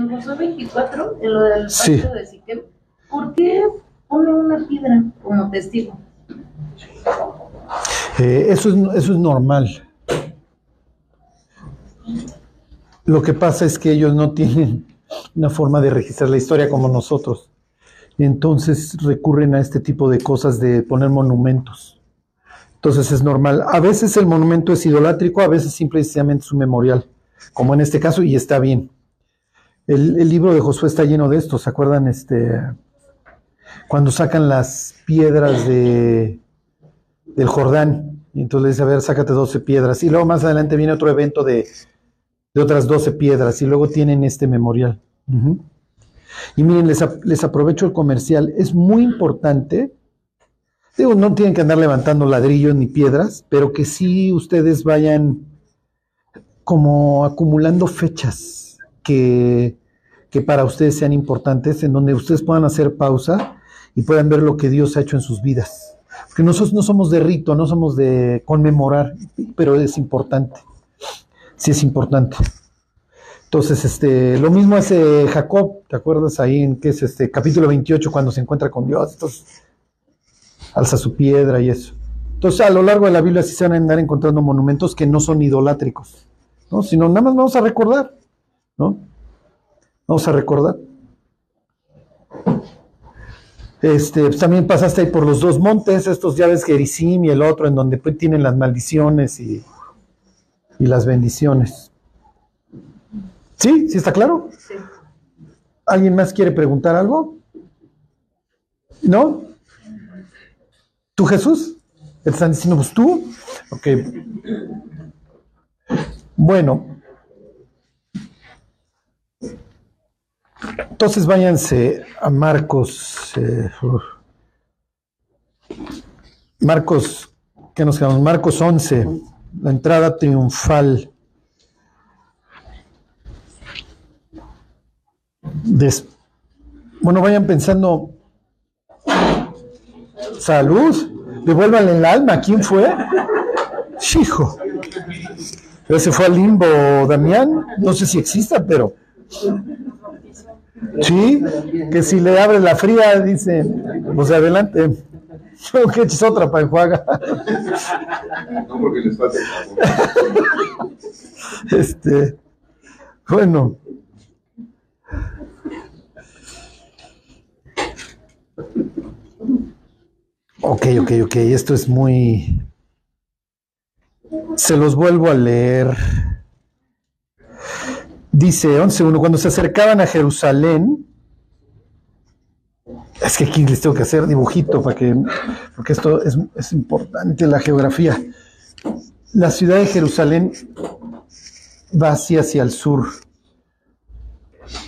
En Josué 24, en lo del Sí. pacto de Siquem, ¿por qué pone una piedra como testigo? Eh, eso, es, eso es normal. Lo que pasa es que ellos no tienen una forma de registrar la historia como nosotros. Entonces recurren a este tipo de cosas de poner monumentos. Entonces es normal. A veces el monumento es idolátrico, a veces simplemente es un memorial, como en este caso, y está bien. El, libro de Josué está lleno de esto. ¿Se acuerdan? Este, cuando sacan las piedras de, del Jordán. Y entonces le dice, a ver, sácate 12 piedras. Y luego más adelante viene otro evento de, de otras 12 piedras. Y luego tienen este memorial. Y miren, les, les aprovecho el comercial. Es muy importante. Digo, no tienen que andar levantando ladrillos ni piedras, pero que sí ustedes vayan como acumulando fechas que, que para ustedes sean importantes, en donde ustedes puedan hacer pausa y puedan ver lo que Dios ha hecho en sus vidas. Porque nosotros no somos de rito, no somos de conmemorar, pero es importante. Sí es importante. Entonces, este, lo mismo hace Jacob, ¿te acuerdas ahí en que es este capítulo 28 cuando se encuentra con Dios? Entonces, alza su piedra y eso. Entonces, a lo largo de la Biblia sí se van a andar encontrando monumentos que no son idolátricos, ¿no? Sino nada más vamos a recordar, ¿no? Vamos a recordar. Este, pues, también pasaste ahí por los dos montes, estos ya ves Gerizim y el otro, en donde pues, tienen las maldiciones y, y las bendiciones. ¿Sí? ¿Sí está claro? Sí. ¿Alguien más quiere preguntar algo? ¿No? ¿Tú, Jesús? ¿Te están diciendo pues tú? Ok. Bueno. Entonces váyanse a Marcos. eh. Marcos, ¿qué nos quedamos? Marcos 11, la entrada triunfal. Bueno, vayan pensando. Salud, devuélvanle el alma. ¿Quién fue? Hijo. Pero se fue al limbo, Damián. No sé si exista, pero. Sí, que si le abre la fría, dice, pues adelante. que eches otra para enjuagar. No porque les falta. Este, bueno. Ok, ok, ok, esto es muy... Se los vuelvo a leer. Dice 11.1, cuando se acercaban a Jerusalén, es que aquí les tengo que hacer dibujito para que, porque esto es, importante, la geografía. La ciudad de Jerusalén va así hacia el sur.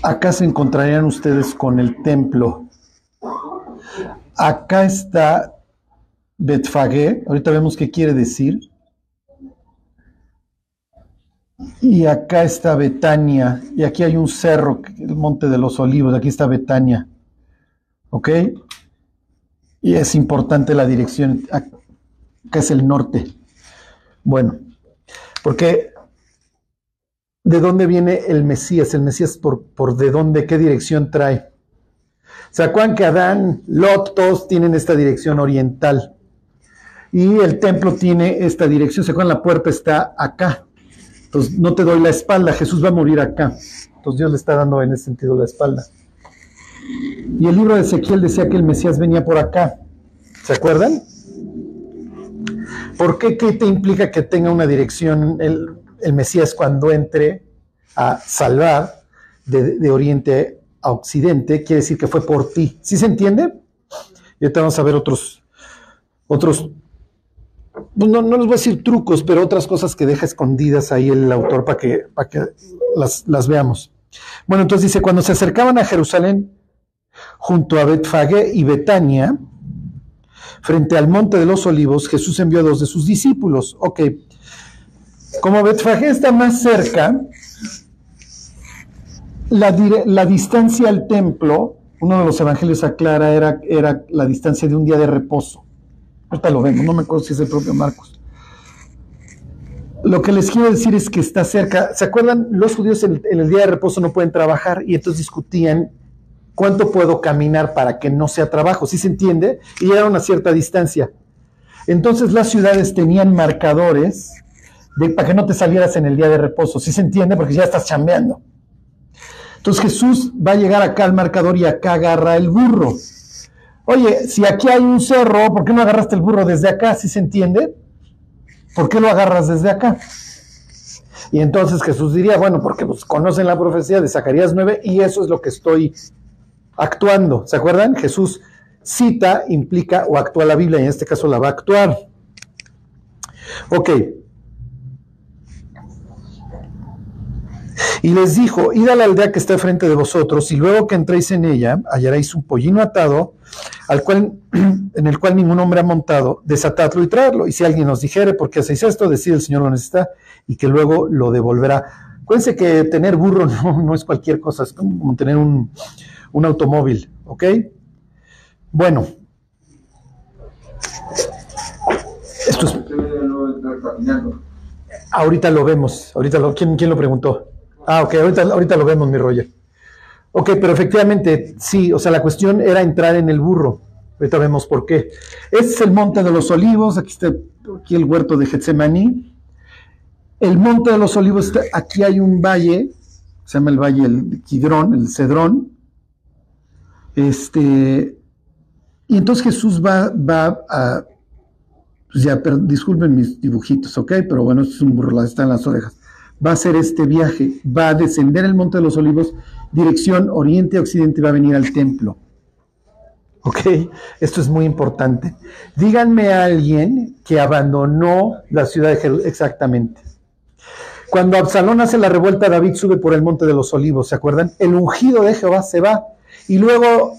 Acá se encontrarían ustedes con el templo. Acá está Betfagé. Ahorita vemos qué quiere decir. Y acá está Betania. Y aquí hay un cerro, el Monte de los Olivos. Aquí está Betania. ¿Ok? Y es importante la dirección. Acá es el norte. Bueno, porque ¿de dónde viene el Mesías? El Mesías por, por de dónde, qué dirección trae. ¿Se acuerdan que Adán, Lot, todos tienen esta dirección oriental? Y el templo tiene esta dirección. ¿Se? La puerta está acá. Entonces, no te doy la espalda, Jesús va a morir acá. Entonces, Dios le está dando en ese sentido la espalda. Y el libro de Ezequiel decía que el Mesías venía por acá. ¿Se acuerdan? ¿Por qué? ¿Qué te implica que tenga una dirección el, el Mesías cuando entre a salvar de, de oriente a occidente? Quiere decir que fue por ti. ¿Sí se entiende? Y ahorita vamos a ver otros, otros, no, no les voy a decir trucos, pero otras cosas que deja escondidas ahí el autor para que, para que las, veamos. Bueno, entonces dice, cuando se acercaban a Jerusalén, junto a Betfagé y Betania, frente al monte de los olivos, Jesús envió a dos de sus discípulos. Ok, como Betfagé está más cerca, la, distancia al templo, uno de los evangelios aclara, era la distancia de un día de reposo. Ahorita lo vemos, no me acuerdo si es el propio Marcos. Lo que les quiero decir es que está cerca. ¿Se acuerdan? Los judíos en, el día de reposo no pueden trabajar y entonces discutían cuánto puedo caminar para que no sea trabajo. ¿Sí se entiende? Y llegaron a cierta distancia. Entonces las ciudades tenían marcadores de, para que no te salieras en el día de reposo. ¿Sí se entiende? Porque ya estás chambeando. Entonces Jesús va a llegar acá al marcador y acá agarra el burro. Oye, si aquí hay un cerro, ¿por qué no agarraste el burro desde acá? ¿Sí se entiende? ¿Por qué lo agarras desde acá? Y entonces Jesús diría, bueno, porque pues, conocen la profecía de Zacarías 9 y eso es lo que estoy actuando. ¿Se acuerdan? Jesús cita, implica o actúa la Biblia y en este caso la va a actuar. Ok. Y les dijo, id a la aldea que está frente de vosotros, y luego que entréis en ella, hallaréis un pollino atado, al cual, en el cual ningún hombre ha montado, desatadlo y traerlo. Y si alguien os dijere, ¿por qué hacéis esto? Decid, el Señor lo necesita, y que luego lo devolverá. Acuérdense que tener burro no, no es cualquier cosa, es como tener un, un automóvil, ¿ok? Bueno. Esto es, ahorita lo vemos, ahorita lo, ¿quién, ¿quién lo preguntó? Ah, ok, ahorita, ahorita lo vemos, mi Roger. Ok, pero efectivamente, sí, o sea, la cuestión era entrar en el burro. Ahorita vemos por qué. Este es el monte de los olivos, aquí está aquí el huerto de Getsemaní. El monte de los olivos, aquí hay un valle, se llama el valle el Quidrón, el Cedrón. Este, y entonces Jesús va, va a, pues ya, disculpen mis dibujitos, ok, pero bueno, es un burro, está en las orejas va a hacer este viaje, va a descender el Monte de los Olivos, dirección oriente-occidente, va a venir al templo. ¿Ok? Esto es muy importante. Díganme a alguien que abandonó la ciudad de Jerusalén. Exactamente. Cuando Absalón hace la revuelta, David sube por el Monte de los Olivos, ¿se acuerdan? El ungido de Jehová se va y luego,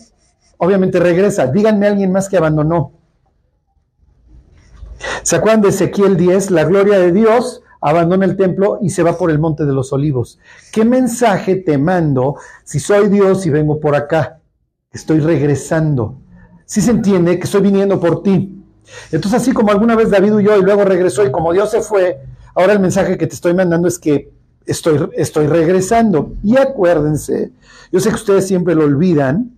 obviamente, regresa. Díganme a alguien más que abandonó. ¿Se acuerdan de Ezequiel 10? La gloria de Dios abandona el templo y se va por el monte de los olivos. ¿Qué mensaje te mando si soy Dios y vengo por acá? Estoy regresando. Si se entiende que estoy viniendo por ti. Entonces, así como alguna vez David huyó y luego regresó y como Dios se fue, ahora el mensaje que te estoy mandando es que estoy, estoy regresando. Y acuérdense, yo sé que ustedes siempre lo olvidan,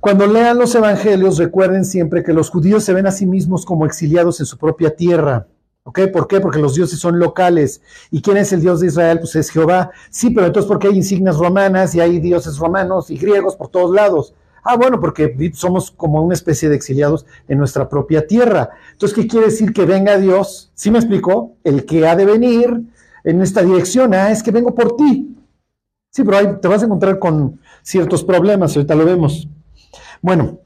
cuando lean los evangelios, recuerden siempre que los judíos se ven a sí mismos como exiliados en su propia tierra. ¿Ok? ¿Por qué? Porque los dioses son locales. ¿Y quién es el Dios de Israel? Pues es Jehová. Sí, pero entonces ¿por qué hay insignias romanas y hay dioses romanos y griegos por todos lados? Ah, bueno, porque somos como una especie de exiliados en nuestra propia tierra. Entonces, ¿qué quiere decir que venga Dios? ¿Sí me explicó? El que ha de venir en esta dirección, ah, es que vengo por ti. Sí, pero ahí te vas a encontrar con ciertos problemas, ahorita lo vemos. Bueno,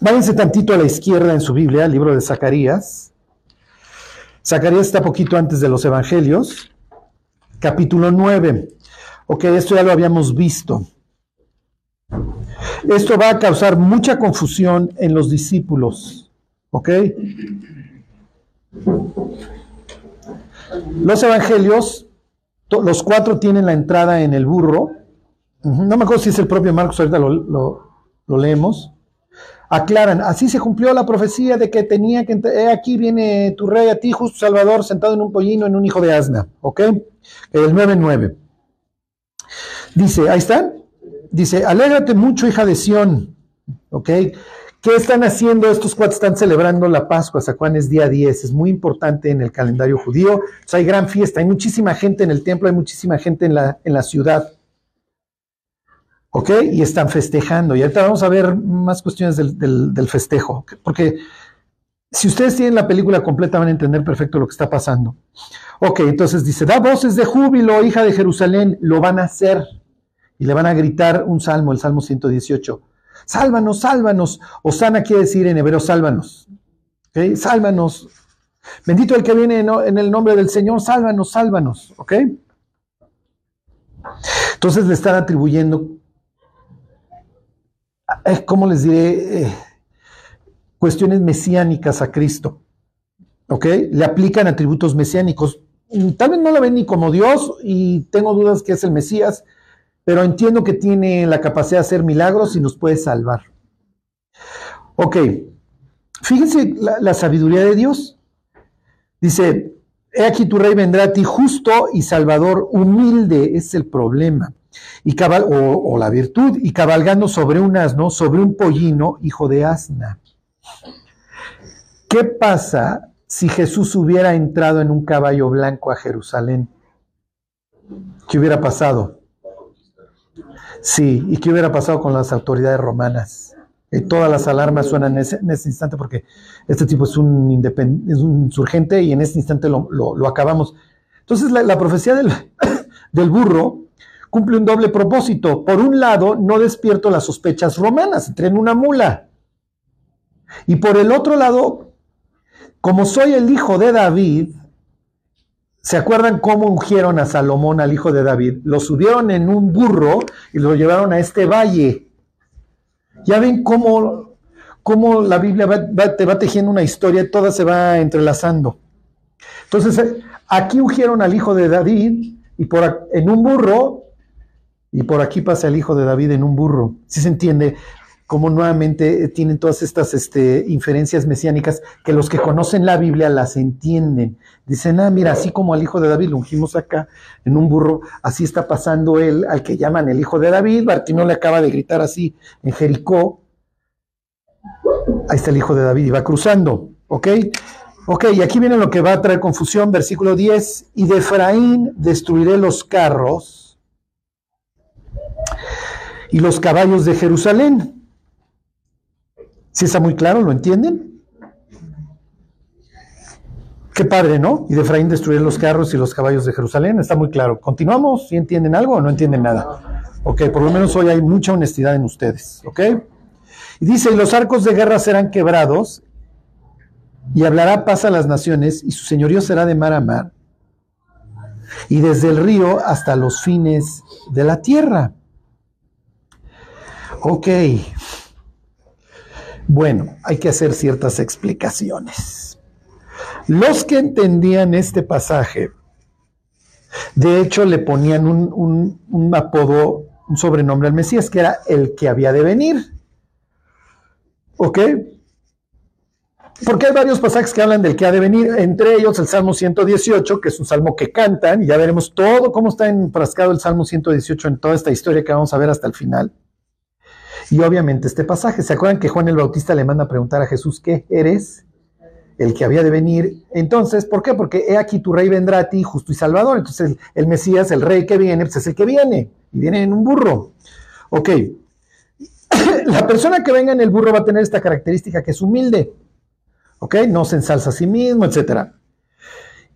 váyanse tantito a la izquierda en su Biblia, el libro de Zacarías. Zacarías está poquito antes de los Evangelios, capítulo 9. Ok, esto ya lo habíamos visto. Esto va a causar mucha confusión en los discípulos. ¿Ok? Los evangelios, los cuatro tienen la entrada en el burro. No me acuerdo si es el propio Marcos, ahorita lo, lo, lo leemos aclaran, así se cumplió la profecía de que tenía que, eh, aquí viene tu rey a ti, justo Salvador, sentado en un pollino, en un hijo de asna, ¿ok? El 9.9. Dice, ahí está, dice, alégrate mucho, hija de Sión, ¿ok? ¿Qué están haciendo? Estos cuatro están celebrando la Pascua, Sacuán es día 10, es muy importante en el calendario judío, o hay gran fiesta, hay muchísima gente en el templo, hay muchísima gente en la, en la ciudad. ¿Ok? Y están festejando. Y ahorita vamos a ver más cuestiones del, del, festejo. Porque si ustedes tienen la película completa van a entender perfecto lo que está pasando. Ok, entonces dice, da voces de júbilo, hija de Jerusalén, lo van a hacer. Y le van a gritar un salmo, el Salmo 118. Sálvanos, sálvanos. Osana quiere decir en hebreo, sálvanos. ¿Ok? Sálvanos. Bendito el que viene en el nombre del Señor, sálvanos, sálvanos. ¿Ok? Entonces le están atribuyendo eh, ¿cómo les diré? Eh, cuestiones mesiánicas a Cristo. ¿Ok? Le aplican atributos mesiánicos. Tal vez no lo ven ni como Dios y tengo dudas que es el Mesías, pero entiendo que tiene la capacidad de hacer milagros y nos puede salvar. Ok, fíjense la, la sabiduría de Dios. Dice, He aquí tu rey vendrá a ti justo y salvador, humilde, es el problema. Y cabal, o, o la virtud, y cabalgando sobre un asno, sobre un pollino, hijo de asna. ¿Qué pasa si Jesús hubiera entrado en un caballo blanco a Jerusalén? ¿Qué hubiera pasado? Sí, ¿y qué hubiera pasado con las autoridades romanas? Eh, todas las alarmas suenan en ese, ese instante porque este tipo es un, independ- es un insurgente y en este instante lo acabamos. Entonces la, la profecía del, del burro cumple un doble propósito. Por un lado, no despierto las sospechas romanas, entré en una mula. Y por el otro lado, como soy el hijo de David, ¿se acuerdan cómo ungieron a Salomón, al hijo de David? Lo subieron en un burro y lo llevaron a este valle. Ya ven cómo, cómo la Biblia te va tejiendo una historia toda se va entrelazando. Entonces, eh, aquí ungieron al hijo de David y por, en un burro, y por aquí pasa el hijo de David en un burro. ¿Sí se entiende? Como nuevamente tienen todas estas este, inferencias mesiánicas que los que conocen la Biblia las entienden. Dicen, ah, mira, así como al hijo de David lo ungimos acá en un burro, así está pasando él al que llaman el hijo de David. Bartimeo le acaba de gritar así en Jericó. Ahí está el hijo de David y va cruzando, ¿ok? Ok, y aquí viene lo que va a traer confusión, versículo 10. Y de Efraín destruiré los carros y los caballos de Jerusalén. ¿Sí está muy claro? ¿Lo entienden? Qué padre, ¿no? Y de Efraín destruiré los carros y los caballos de Jerusalén. Está muy claro. ¿Continuamos? ¿Sí entienden algo o no entienden nada? Ok, por lo menos hoy hay mucha honestidad en ustedes, ¿ok? Y dice, y los arcos de guerra serán quebrados, y hablará paz a las naciones, y su señorío será de mar a mar, y desde el río hasta los fines de la tierra. Ok. Bueno, hay que hacer ciertas explicaciones. Los que entendían este pasaje, de hecho le ponían un, apodo, un sobrenombre al Mesías, que era el que había de venir. ¿Ok? Porque hay varios pasajes que hablan del que ha de venir, entre ellos el Salmo 118, que es un salmo que cantan, y ya veremos todo cómo está enfrascado el Salmo 118 en toda esta historia que vamos a ver hasta el final. Y obviamente este pasaje, ¿se acuerdan que Juan el Bautista le manda a preguntar a Jesús, ¿qué eres? El que había de venir. Entonces, ¿por qué? Porque he aquí tu rey vendrá a ti, justo y salvador. Entonces, el, Mesías, el rey que viene, pues es el que viene, y viene en un burro. Ok. La persona que venga en el burro va a tener esta característica que es humilde. ¿ok? No se ensalza a sí mismo, etc.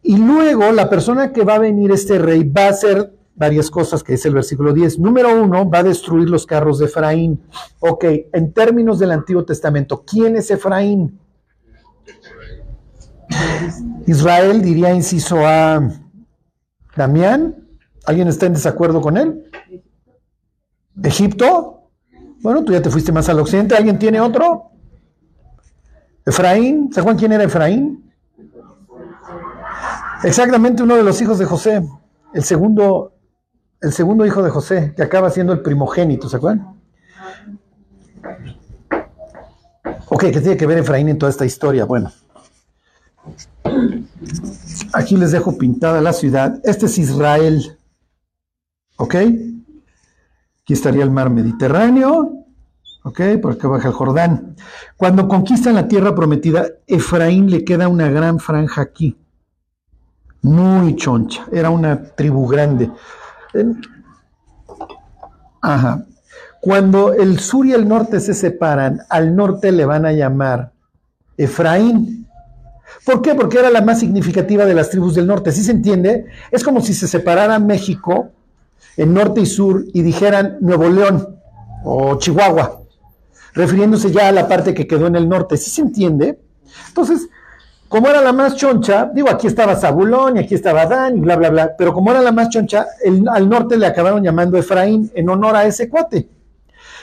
Y luego la persona que va a venir este rey va a hacer varias cosas, que es el versículo 10. Número uno, va a destruir los carros de Efraín. Ok, en términos del Antiguo Testamento, ¿quién es Efraín? Israel diría inciso a Damián. ¿Alguien está en desacuerdo con él? ¿Egipto? Bueno, tú ya te fuiste más al occidente. ¿Alguien tiene otro? Efraín, ¿se acuerdan quién era Efraín? Exactamente uno de los hijos de José, el segundo, el segundo hijo de José, que acaba siendo el primogénito, ¿se acuerdan? Ok, ¿qué tiene que ver Efraín en toda esta historia? Bueno, aquí les dejo pintada la ciudad. Este es Israel, ¿ok? Aquí estaría el mar Mediterráneo. ¿ok? Por acá baja el Jordán. Cuando conquistan la tierra prometida, Efraín le queda una gran franja aquí, muy choncha, era una tribu grande. Ajá. Cuando el sur y el norte se separan, al norte le van a llamar Efraín. ¿Por qué? Porque era la más significativa de las tribus del norte. ¿Sí se entiende? Es como si se separara México en norte y sur y dijeran Nuevo León o Chihuahua refiriéndose ya a la parte que quedó en el norte. ¿Sí se entiende? Entonces, como era la más choncha, digo, aquí estaba Zabulón y aquí estaba Dan y bla, bla, bla, pero como era la más choncha, el- al norte le acabaron llamando Efraín en honor a ese cuate.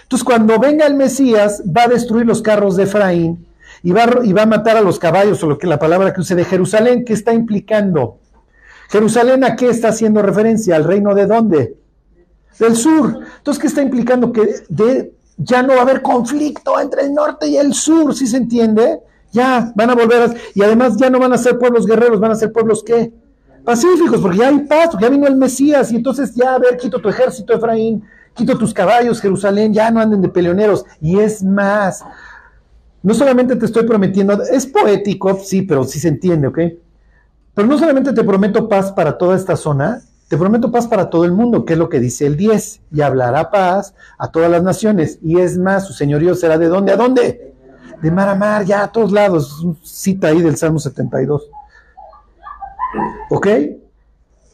Entonces, cuando venga el Mesías, va a destruir los carros de Efraín y va, y va a matar a los caballos, o lo que la palabra que use de Jerusalén, ¿qué está implicando? Jerusalén, ¿a qué está haciendo referencia? ¿Al reino de dónde? Del sur. Entonces, ¿qué está implicando? Que de- ya no va a haber conflicto entre el norte y el sur, ¿sí se entiende? Ya van a volver a... Y además ya no van a ser pueblos guerreros, van a ser pueblos ¿qué? Pacíficos, porque ya hay paz, porque ya vino el Mesías, y entonces ya, a ver, quito tu ejército, Efraín, quito tus caballos, Jerusalén, ya no anden de peleoneros. Y es más, no solamente te estoy prometiendo, es poético, sí, pero sí se entiende, ¿ok? Pero no solamente te prometo paz para toda esta zona, te prometo paz para todo el mundo, que es lo que dice el 10, y hablará paz a todas las naciones. Y es más, su señorío será de dónde a dónde? De mar a mar, ya a todos lados. Cita ahí del Salmo 72. ¿Ok?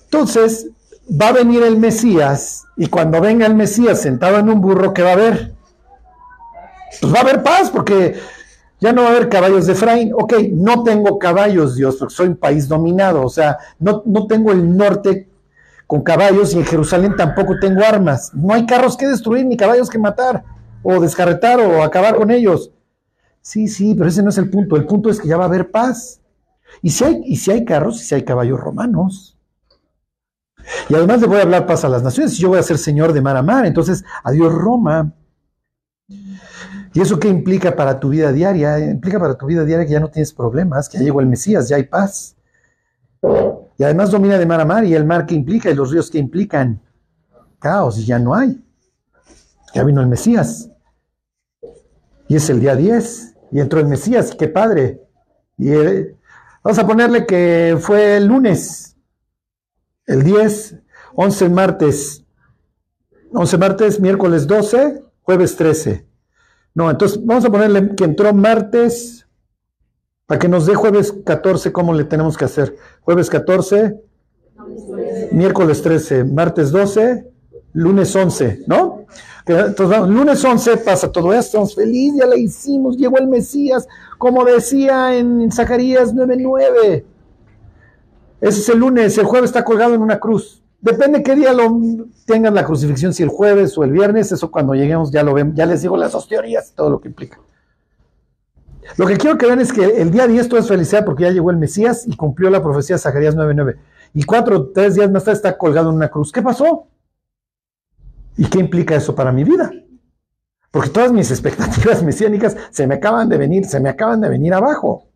Entonces, va a venir el Mesías, y cuando venga el Mesías sentado en un burro, ¿qué va a haber? Pues va a haber paz, porque ya no va a haber caballos de Efraín. Ok, no tengo caballos, Dios, porque soy un país dominado. O sea, no, no tengo el norte con caballos y en Jerusalén tampoco tengo armas. No hay carros que destruir ni caballos que matar o descarretar o acabar con ellos. Sí, sí, pero ese no es el punto. El punto es que ya va a haber paz. Y si hay, y si hay carros y si hay caballos romanos. Y además le voy a hablar paz a las naciones y yo voy a ser señor de mar a mar. Entonces, adiós Roma. ¿Y eso qué implica para tu vida diaria? Implica para tu vida diaria que ya no tienes problemas, que ya llegó el Mesías, ya hay paz. Y además domina de mar a mar y el mar que implica y los ríos que implican caos y ya no hay. Ya vino el Mesías. Y es el día 10. Y entró el Mesías, qué padre. Y vamos a ponerle que fue el lunes, el 10, 11 martes. 11 martes, miércoles 12, jueves 13. No, entonces vamos a ponerle que entró martes, para que nos dé jueves 14, ¿cómo le tenemos que hacer? Jueves 14, miércoles 13, martes 12, lunes 11, ¿no? Entonces, lunes 11 pasa todo esto, estamos felices, ya le hicimos, llegó el Mesías, como decía en Zacarías 9:9. Ese es el lunes, el jueves está colgado en una cruz. Depende qué día lo tengan la crucifixión, si el jueves o el viernes, eso cuando lleguemos ya lo ven, ya les digo las dos teorías, todo lo que implica. Lo que quiero que vean es que el día 10 todo es felicidad porque ya llegó el Mesías y cumplió la profecía de Zacarías 9:9. Y cuatro, tres días más tarde está colgado en una cruz. ¿Qué pasó? ¿Y qué implica eso para mi vida? Porque todas mis expectativas mesiánicas se me acaban de venir, se me acaban de venir abajo.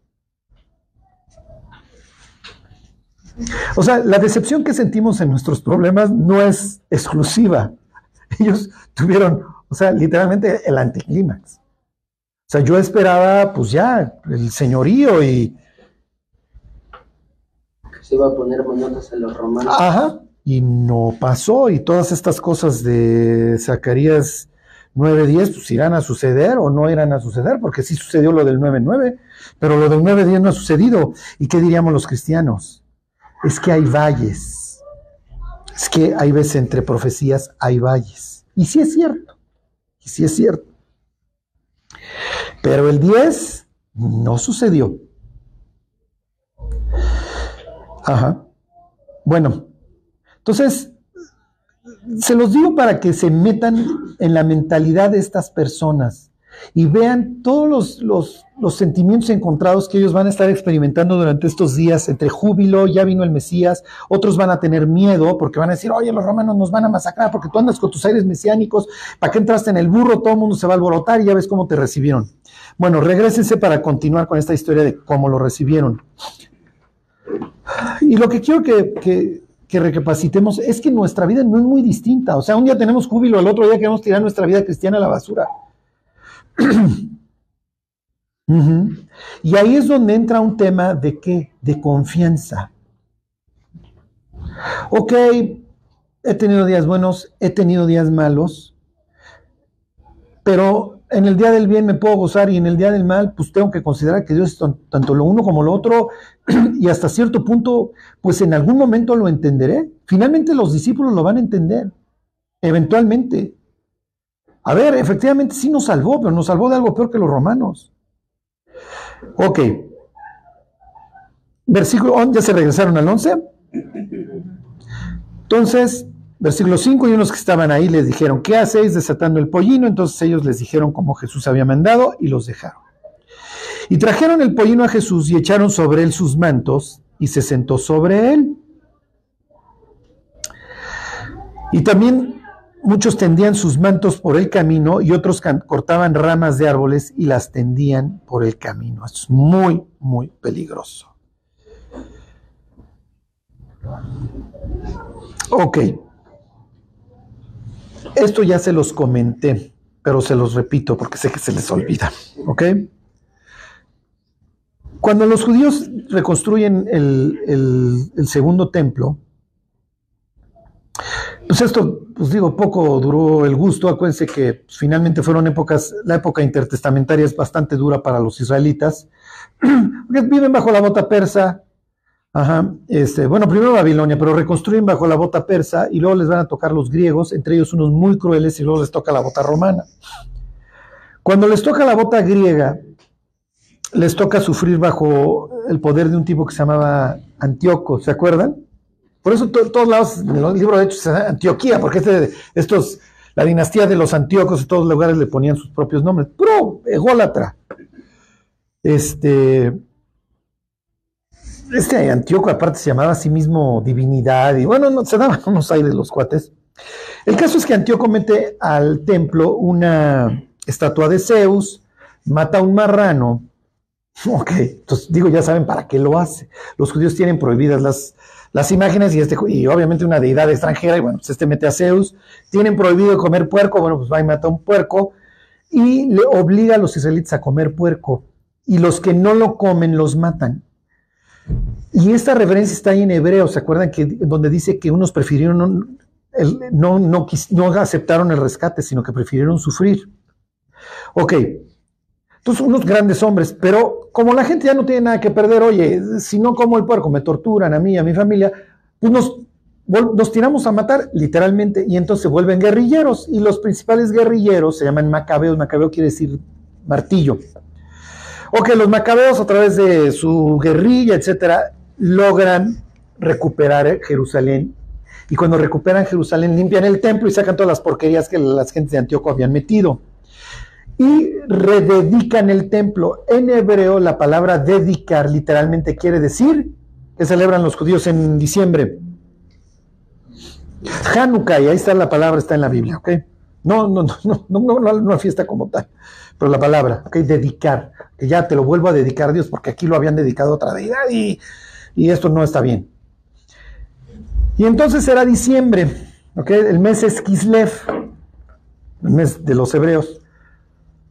O sea, la decepción que sentimos en nuestros problemas no es exclusiva. Ellos tuvieron, o sea, literalmente el anticlímax. O sea, yo esperaba, pues ya, el señorío y. Se iba a poner manotas a los romanos. Ajá, y no pasó, y todas estas cosas de Zacarías 9.10, pues irán a suceder o no irán a suceder, porque sí sucedió lo del 9.9, pero lo del 9.10 no ha sucedido. ¿Y qué diríamos los cristianos? Es que hay valles. Es que hay veces entre profecías hay valles. Y sí es cierto. Y sí es cierto. Pero el 10 no sucedió. Ajá. Bueno, entonces, se los digo para que se metan en la mentalidad de estas personas y vean todos los, los, sentimientos encontrados que ellos van a estar experimentando durante estos días, entre júbilo, ya vino el Mesías, otros van a tener miedo porque van a decir, oye, los romanos nos van a masacrar porque tú andas con tus aires mesiánicos, ¿para qué entraste en el burro? Todo el mundo se va a alborotar y ya ves cómo te recibieron. Bueno, regresense para continuar con esta historia de cómo lo recibieron. Y lo que quiero que, que, que recapacitemos es que nuestra vida no es muy distinta. O sea, un día tenemos júbilo, al otro día queremos tirar nuestra vida cristiana a la basura. Y ahí es donde entra un tema de qué? De confianza. Ok, he tenido días buenos, he tenido días malos, pero en el día del bien me puedo gozar y en el día del mal, pues tengo que considerar que Dios es tanto lo uno como lo otro y hasta cierto punto, pues en algún momento lo entenderé. Finalmente los discípulos lo van a entender, eventualmente. A ver, efectivamente sí nos salvó, pero nos salvó de algo peor que los romanos. Ok. Versículo, ya se regresaron al 11. Entonces, versículo 5, y unos que estaban ahí les dijeron, ¿qué hacéis desatando el pollino? Entonces ellos les dijeron como Jesús había mandado y los dejaron. Y trajeron el pollino a Jesús y echaron sobre él sus mantos y se sentó sobre él. Y también Muchos tendían sus mantos por el camino y otros cortaban ramas de árboles y las tendían por el camino. Esto es muy, muy peligroso. Ok. Esto ya se los comenté, pero se los repito porque sé que se les olvida. ¿Ok? Cuando los judíos reconstruyen el, el- el segundo templo, pues esto, pues digo, poco duró el gusto. Acuérdense que pues, finalmente fueron épocas, la época intertestamentaria es bastante dura para los israelitas, porque viven bajo la bota persa. Ajá, este, bueno, primero Babilonia, pero reconstruyen bajo la bota persa y luego les van a tocar los griegos, entre ellos unos muy crueles, y luego les toca la bota romana. Cuando les toca la bota griega, les toca sufrir bajo el poder de un tipo que se llamaba Antíoco, ¿se acuerdan? Por eso to- todos lados, en el libro de Hechos, Antioquía, porque este- estos, la dinastía de los Antíocos, en todos lugares le ponían sus propios nombres. Puro ególatra. Este, este Antíoco aparte se llamaba a sí mismo divinidad y bueno, no, se daban unos aires los cuates. El caso es que Antíoco mete al templo una estatua de Zeus, mata a un marrano. Ok, entonces digo, ya saben para qué lo hace. Los judíos tienen prohibidas las, las imágenes y, este, y obviamente una deidad extranjera, y bueno, pues este mete a Zeus. Tienen prohibido comer puerco, bueno, pues va y mata a un puerco y le obliga a los israelitas a comer puerco. Y los que no lo comen los matan. Y esta referencia está ahí en hebreo, ¿se acuerdan? que Donde dice que unos prefirieron, no, el- no, no, no aceptaron el rescate, sino que prefirieron sufrir. Ok, entonces unos grandes hombres, pero como la gente ya no tiene nada que perder, oye, si no como el puerco, me torturan a mí, y a mi familia, pues nos, nos tiramos a matar, literalmente, y entonces se vuelven guerrilleros, y los principales guerrilleros se llaman macabeos, macabeo quiere decir martillo. Ok, los macabeos a través de su guerrilla, etcétera, logran recuperar Jerusalén. Y cuando recuperan Jerusalén, limpian el templo y sacan todas las porquerías que las gentes de Antíoco habían metido. Y rededican el templo. En hebreo, la palabra dedicar literalmente quiere decir que celebran los judíos en diciembre. Hanukkah, y ahí está la palabra, está en la Biblia, ¿ok? No, no, no, no, no, no, no una fiesta como tal, pero la palabra, ¿ok? Dedicar, que ya te lo vuelvo a dedicar a Dios, porque aquí lo habían dedicado otra deidad y, y esto no está bien. Y entonces era diciembre, ¿ok? El mes es Kislev, el mes de los hebreos,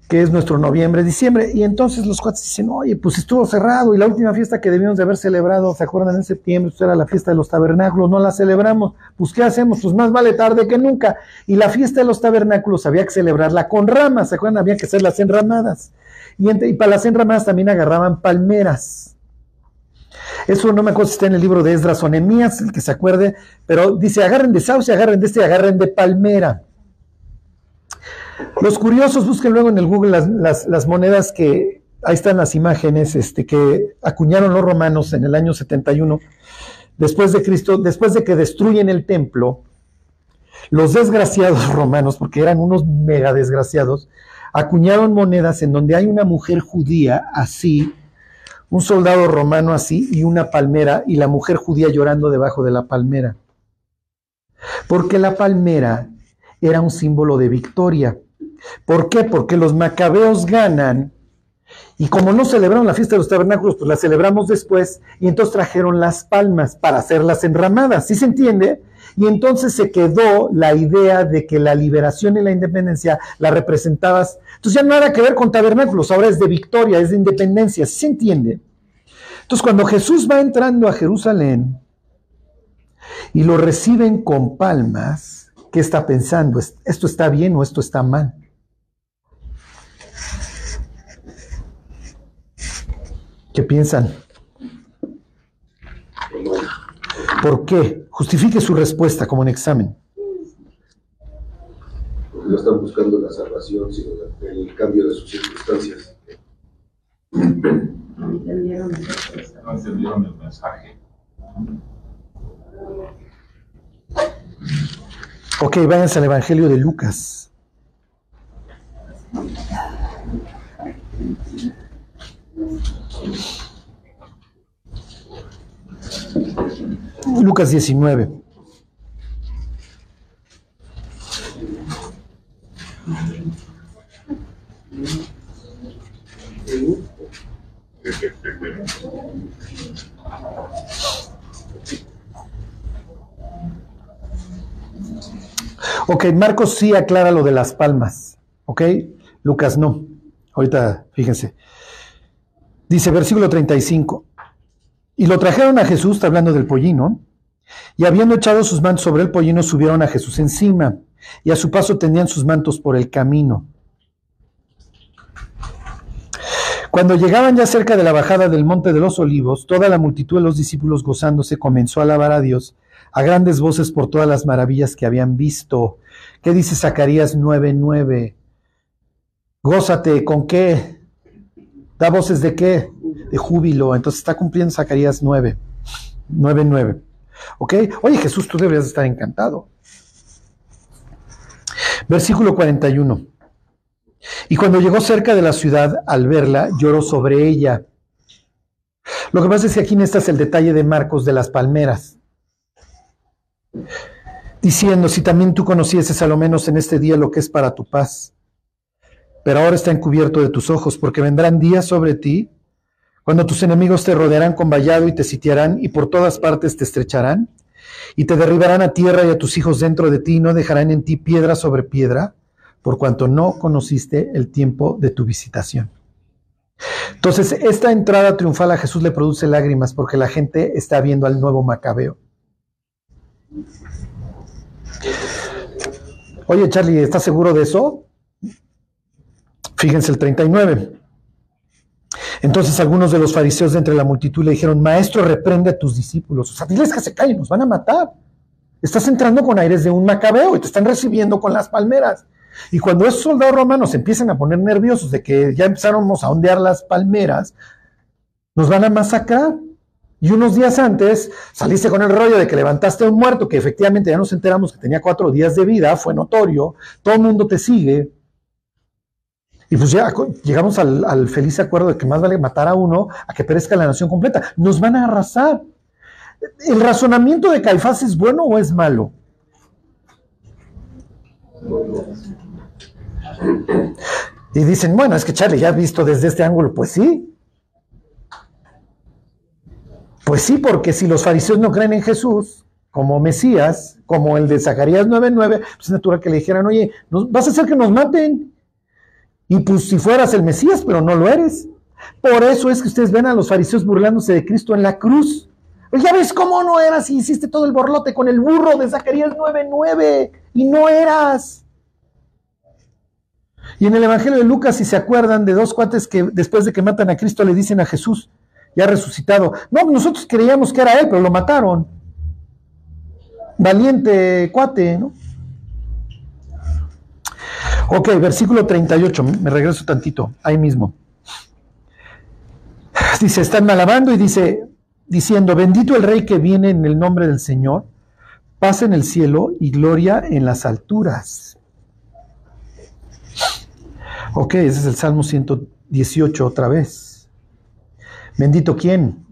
que es nuestro noviembre, diciembre, y entonces los cuates dicen, oye, pues estuvo cerrado, y la última fiesta que debíamos de haber celebrado, ¿se acuerdan? En septiembre, pues era la fiesta de los tabernáculos, no la celebramos, pues ¿qué hacemos? Pues más vale tarde que nunca. Y la fiesta de los tabernáculos había que celebrarla con ramas, ¿se acuerdan? Había que hacer las enramadas. Y, entre- y para las enramadas también agarraban palmeras. Eso no me acuerdo si está en el libro de Esdras o Nehemías, el que se acuerde, pero dice, agarren de sauce, agarren de este, agarren de palmera. Los curiosos busquen luego en el Google las, las- las monedas que, ahí están las imágenes este, que acuñaron los romanos en el año 71, después de Cristo, después de que destruyen el templo, los desgraciados romanos, porque eran unos mega desgraciados, acuñaron monedas en donde hay una mujer judía así, un soldado romano así y una palmera y la mujer judía llorando debajo de la palmera. Porque la palmera era un símbolo de victoria. ¿Por qué? Porque los macabeos ganan y como no celebraron la fiesta de los tabernáculos, pues la celebramos después y entonces trajeron las palmas para hacer las enramadas, ¿sí se entiende? Y entonces se quedó la idea de que la liberación y la independencia la representabas. Entonces ya nada que ver con tabernáculos, ahora es de victoria, es de independencia, ¿sí se entiende? Entonces cuando Jesús va entrando a Jerusalén y lo reciben con palmas, ¿qué está pensando? ¿Esto está bien o esto está mal? ¿Qué piensan? ¿Por qué? Justifique su respuesta como en examen. Porque no están buscando la salvación, sino el cambio de sus circunstancias. Entendieron no entendieron el mensaje. Ok, váyanse al Evangelio de Lucas. Lucas 19. Ok, Marcos sí aclara lo de las palmas, ok, Lucas no. Ahorita, fíjense. Dice versículo 35, y lo trajeron a Jesús, está hablando del pollino, y habiendo echado sus mantos sobre el pollino, subieron a Jesús encima, y a su paso tendían sus mantos por el camino. Cuando llegaban ya cerca de la bajada del monte de los olivos, toda la multitud de los discípulos gozándose comenzó a alabar a Dios a grandes voces por todas las maravillas que habían visto. ¿Qué dice Zacarías 9:9? Gózate, ¿con qué? ¿Da voces de qué? De júbilo. Entonces está cumpliendo Zacarías 9, 9:9. ¿Ok? Oye Jesús, tú deberías estar encantado. Versículo 41. Y cuando llegó cerca de la ciudad, al verla, lloró sobre ella. Lo que pasa es que aquí es el detalle de Marcos de las palmeras. Diciendo, si también tú conocieses a lo menos en este día lo que es para tu paz. Pero ahora está encubierto de tus ojos, porque vendrán días sobre ti, cuando tus enemigos te rodearán con vallado y te sitiarán y por todas partes te estrecharán, y te derribarán a tierra y a tus hijos dentro de ti, y no dejarán en ti piedra sobre piedra por cuanto no conociste el tiempo de tu visitación. Entonces, esta entrada triunfal a Jesús le produce lágrimas porque la gente está viendo al nuevo Macabeo. Oye, Charlie, ¿estás seguro de eso? Fíjense el 39. Entonces algunos de los fariseos de entre la multitud le dijeron, maestro, reprende a tus discípulos. O sea, diles que se callen, nos van a matar. Estás entrando con aires de un macabeo y te están recibiendo con las palmeras. Y cuando esos soldados romanos empiezan a poner nerviosos de que ya empezáramos a ondear las palmeras, nos van a masacrar. Y unos días antes saliste con el rollo de que levantaste a un muerto, que efectivamente ya nos enteramos que tenía cuatro días de vida, fue notorio, todo el mundo te sigue. Y pues ya llegamos al, feliz acuerdo de que más vale matar a uno a que perezca la nación completa. Nos van a arrasar. ¿El razonamiento de Caifás es bueno o es malo? Y dicen, bueno, es que Charlie, ya visto desde este ángulo, pues sí. Pues sí, porque si los fariseos no creen en Jesús como Mesías, como el de Zacarías 9:9, pues es natural que le dijeran, oye, vas a hacer que nos maten. Y pues si fueras el Mesías, pero no lo eres. Por eso es que ustedes ven a los fariseos burlándose de Cristo en la cruz. Pues ya ves cómo no eras y hiciste todo el borlote con el burro de Zacarías 9:9 y no eras. Y en el Evangelio de Lucas, si se acuerdan de dos cuates que después de que matan a Cristo le dicen a Jesús, ya resucitado, no, nosotros creíamos que era él, pero lo mataron. Valiente cuate, ¿no? Ok, versículo 38, me regreso tantito, ahí mismo. Dice, están alabando y dice, diciendo, bendito el rey que viene en el nombre del Señor, paz en el cielo y gloria en las alturas. Ok, ese es el Salmo 118 otra vez. Bendito quién.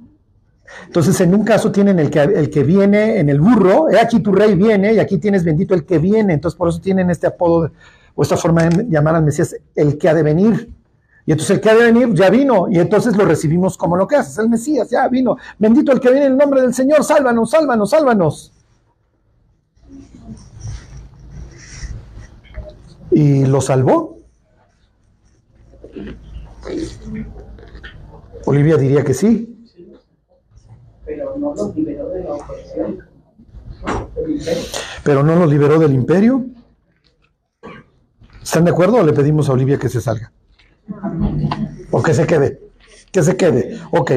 Entonces, en un caso tienen el que, el que viene en el burro, aquí tu rey viene, y aquí tienes bendito el que viene. Entonces, por eso tienen este apodo o esta forma de llamar al Mesías el que ha de venir. Y entonces el que ha de venir ya vino, y entonces lo recibimos como lo que hace, el Mesías, ya vino. Bendito el que viene en el nombre del Señor, sálvanos, sálvanos, sálvanos. Y lo salvó. Olivia diría que sí. Pero no los liberó de la opresión. Pero no los liberó del imperio. ¿Están de acuerdo o le pedimos a Olivia que se salga? O que se quede. Que se quede. Ok.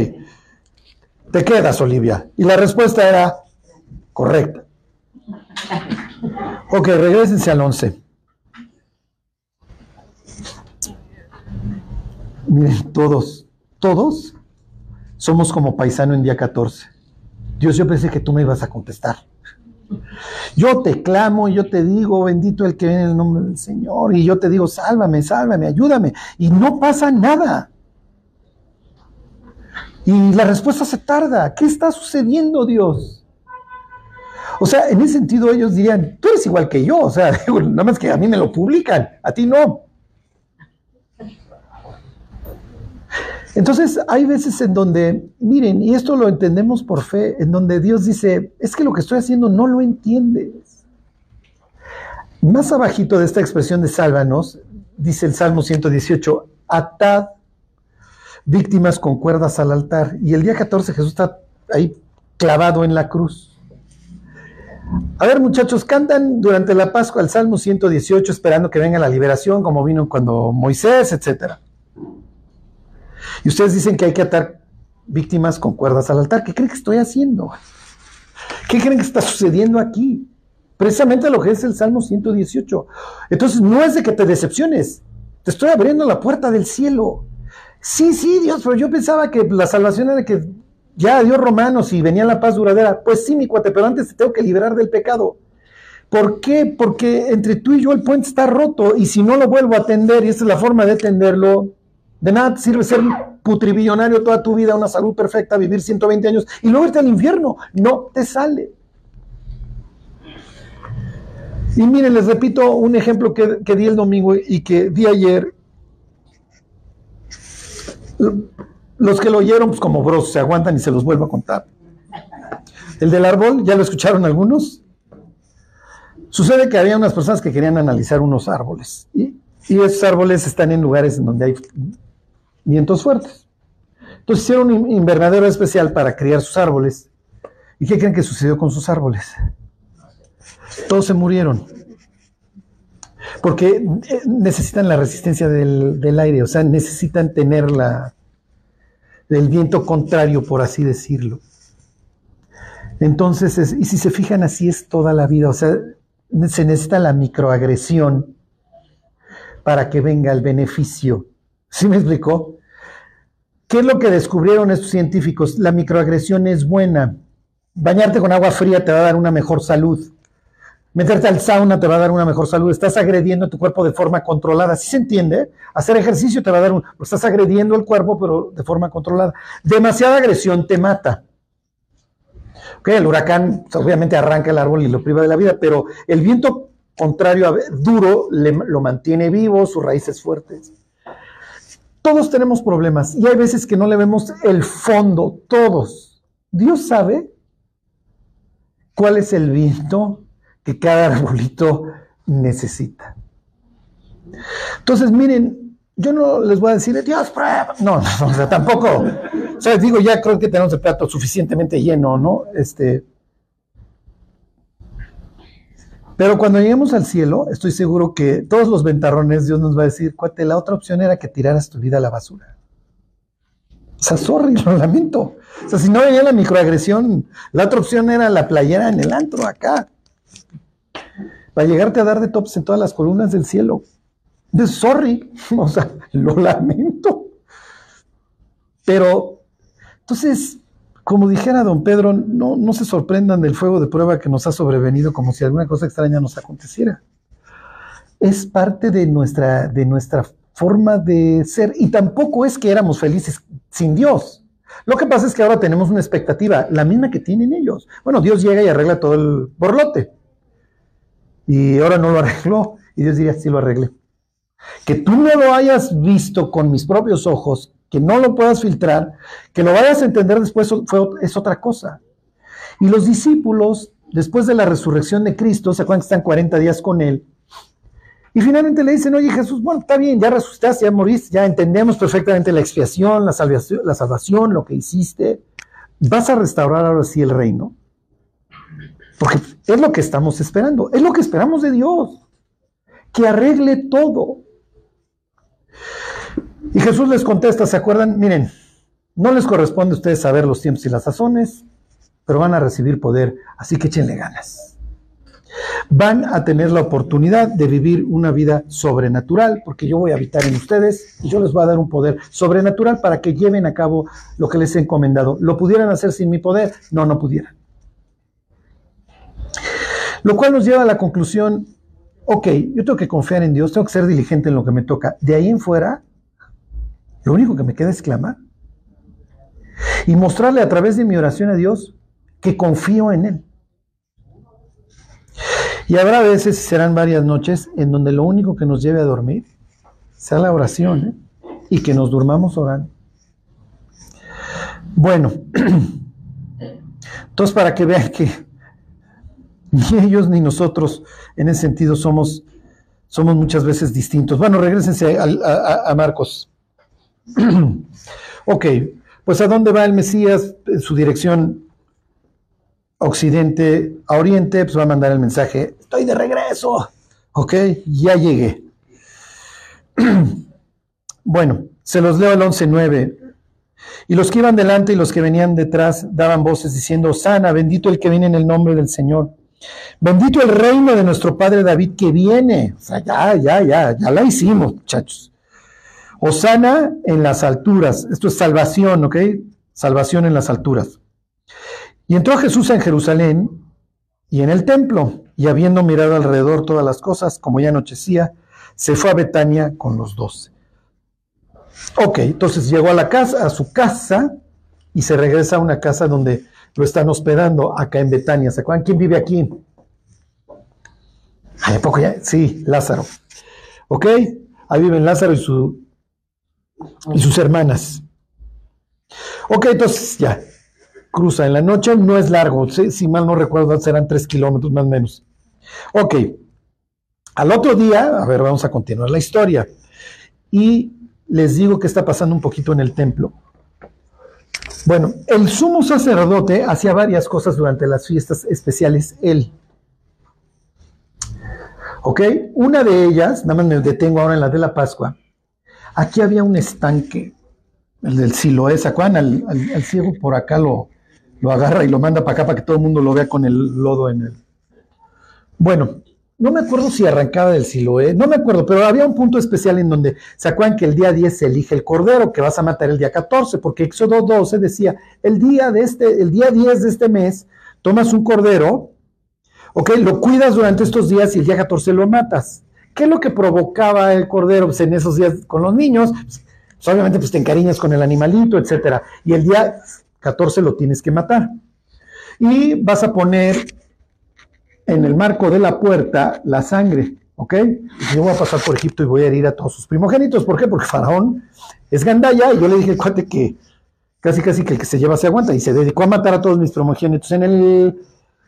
Te quedas, Olivia. Y la respuesta era correcta. Ok, regresense al 11. Miren, todos, todos somos como paisano en día 14. Dios, yo pensé que tú me ibas a contestar. Yo te clamo, yo te digo, bendito el que viene en el nombre del Señor, y yo te digo, sálvame, sálvame, ayúdame, y no pasa nada. Y la respuesta se tarda. ¿Qué está sucediendo, Dios? O sea, en ese sentido ellos dirían, tú eres igual que yo, o sea, nada más que a mí me lo publican, a ti no. Entonces, hay veces en donde, miren, y esto lo entendemos por fe, en donde Dios dice, es que lo que estoy haciendo no lo entiendes. Más abajito de esta expresión de sálvanos, dice el Salmo 118, atad víctimas con cuerdas al altar. Y el día 14 Jesús está ahí clavado en la cruz. A ver, muchachos, cantan durante la Pascua el Salmo 118 esperando que venga la liberación, como vino cuando Moisés, etc. Y ustedes dicen que hay que atar víctimas con cuerdas al altar. ¿Qué creen que estoy haciendo? ¿Qué creen que está sucediendo aquí? Precisamente lo que es el Salmo 118. Entonces, no es de que te decepciones. Te estoy abriendo la puerta del cielo. Sí, sí, Dios, pero yo pensaba que la salvación era que ya Dios romanos y venía la paz duradera. Pues sí, mi cuate, pero antes te tengo que liberar del pecado. ¿Por qué? Porque entre tú y yo el puente está roto y si no lo vuelvo a atender, y esta es la forma de atenderlo, de nada te sirve ser putribillonario toda tu vida, una salud perfecta, vivir 120 años y luego irte al infierno. No te sale. Y miren, les repito un ejemplo que, que di el domingo y que di ayer. Los que lo oyeron, pues como bros, se aguantan y se los vuelvo a contar. El del árbol, ¿ya lo escucharon algunos? Sucede que había unas personas que querían analizar unos árboles. Y, y esos árboles están en lugares en donde hay vientos fuertes. Entonces hicieron un invernadero especial para criar sus árboles. ¿Y qué creen que sucedió con sus árboles? Todos se murieron. Porque eh, necesitan la resistencia del, aire, o sea, necesitan tener la, el viento contrario, por así decirlo. Entonces, es- y si se fijan, así es toda la vida, o sea, se necesita la microagresión para que venga el beneficio. ¿Sí me explicó? ¿Qué es lo que descubrieron estos científicos? La microagresión es buena. Bañarte con agua fría te va a dar una mejor salud. Meterte al sauna te va a dar una mejor salud. Estás agrediendo tu cuerpo de forma controlada. ¿Sí se entiende? Hacer ejercicio te va a dar un... pues Estás agrediendo el cuerpo, pero de forma controlada. Demasiada agresión te mata. Ok, el huracán pues, obviamente arranca el árbol y lo priva de la vida, pero el viento contrario, a duro, le- lo mantiene vivo, sus raíces fuertes. Todos tenemos problemas y hay veces que no le vemos el fondo, todos. Dios sabe cuál es el viento que cada arbolito necesita. Entonces, miren, yo no les voy a decir, Dios, prueba. No, no, o sea, tampoco. O sea, digo, ya creo que tenemos el plato suficientemente lleno, ¿no? Este. Pero cuando lleguemos al cielo, estoy seguro que todos los ventarrones Dios nos va a decir, cuate, la otra opción era que tiraras tu vida a la basura. O sea, sorry, lo lamento. O sea, si no venía la microagresión, la otra opción era la playera en el antro acá. Para llegarte a dar de tops en todas las columnas del cielo. De sorry, o sea, lo lamento. Pero, entonces, como dijera don Pedro, no, no se sorprendan del fuego de prueba que nos ha sobrevenido como si alguna cosa extraña nos aconteciera. Es parte de nuestra, de nuestra forma de ser y tampoco es que éramos felices sin Dios. Lo que pasa es que ahora tenemos una expectativa, la misma que tienen ellos. Bueno, Dios llega y arregla todo el borlote. Y ahora no lo arregló. Y Dios diría, sí lo arreglé. Que tú no lo hayas visto con mis propios ojos, que no lo puedas filtrar, que lo vayas a entender después fue, es otra cosa. Y los discípulos, después de la resurrección de Cristo, se acuerdan que están 40 días con Él, y finalmente le dicen, oye Jesús, bueno, está bien, ya resucitaste, ya moriste, ya entendemos perfectamente la expiación, la salvación, la salvación, lo que hiciste. ¿Vas a restaurar ahora sí el reino? Porque es lo que estamos esperando, es lo que esperamos de Dios, que arregle todo. Y Jesús les contesta, ¿se acuerdan? Miren, no les corresponde a ustedes saber los tiempos y las sazones, pero van a recibir poder, así que échenle ganas van a tener la oportunidad de vivir una vida sobrenatural, porque yo voy a habitar en ustedes y yo les voy a dar un poder sobrenatural para que lleven a cabo lo que les he encomendado. ¿Lo pudieran hacer sin mi poder? No, no pudieran. Lo cual nos lleva a la conclusión, ok, yo tengo que confiar en Dios, tengo que ser diligente en lo que me toca. De ahí en fuera, lo único que me queda es clamar y mostrarle a través de mi oración a Dios que confío en Él. Y habrá veces, serán varias noches, en donde lo único que nos lleve a dormir sea la oración ¿eh? y que nos durmamos orando. Bueno, entonces para que vean que Ni ellos ni nosotros en ese sentido somos, somos muchas veces distintos. Bueno, regresense a- a Marcos. ok, pues ¿a dónde va el Mesías? En su dirección occidente a oriente, pues va a mandar el mensaje, estoy de regreso. Ok, ya llegué. bueno, se los leo el 11.9. Y los que iban delante y los que venían detrás daban voces diciendo, Sana, bendito el que viene en el nombre del Señor. Bendito el reino de nuestro padre David que viene. O sea, ya, ya, ya, ya la hicimos, muchachos. Osana en las alturas. Esto es salvación, ¿ok? Salvación en las alturas. Y entró Jesús en Jerusalén y en el templo, y habiendo mirado alrededor todas las cosas, como ya anochecía, se fue a Betania con los doce. Ok, entonces llegó a la casa, a su casa, y se regresa a una casa donde lo están hospedando, acá en Betania. ¿Se acuerdan quién vive aquí? ¿a poco ya? Sí, Lázaro. Ok, ahí viven Lázaro y, su, y sus hermanas. Ok, entonces ya, cruza en la noche, no es largo, si, mal no recuerdo, serán tres kilómetros más o menos. Ok, al otro día, a ver, vamos a continuar la historia. Y les digo que está pasando un poquito en el templo. Bueno, el sumo sacerdote hacía varias cosas durante las fiestas especiales, él. Ok, una de ellas, nada más me detengo ahora en la de la Pascua. Aquí había un estanque, el del Siloé, ¿se acuerdan? Al, al- ciego por acá lo, lo agarra y lo manda para acá para que todo el mundo lo vea con el lodo en él. Bueno, no me acuerdo si arrancaba del Siloé, no me acuerdo, pero había un punto especial en donde se acuerdan que el día 10 se elige el cordero que vas a matar el día 14, porque Éxodo 12 decía, el día, de este, el día 10 de este mes tomas un cordero, ok, lo cuidas durante estos días y el día 14 lo matas. ¿Qué es lo que provocaba el cordero pues, en esos días con los niños? Pues, pues, obviamente pues, te encariñas con el animalito, etcétera, y el día 14 lo tienes que matar. Y vas a poner en el marco de la puerta la sangre, ¿ok? Yo voy a pasar por Egipto y voy a herir a todos sus primogénitos. ¿Por qué? Porque Faraón es gandalla y yo le dije al cuate que casi casi que el que se lleva se aguanta y se dedicó a matar a todos mis primogénitos en el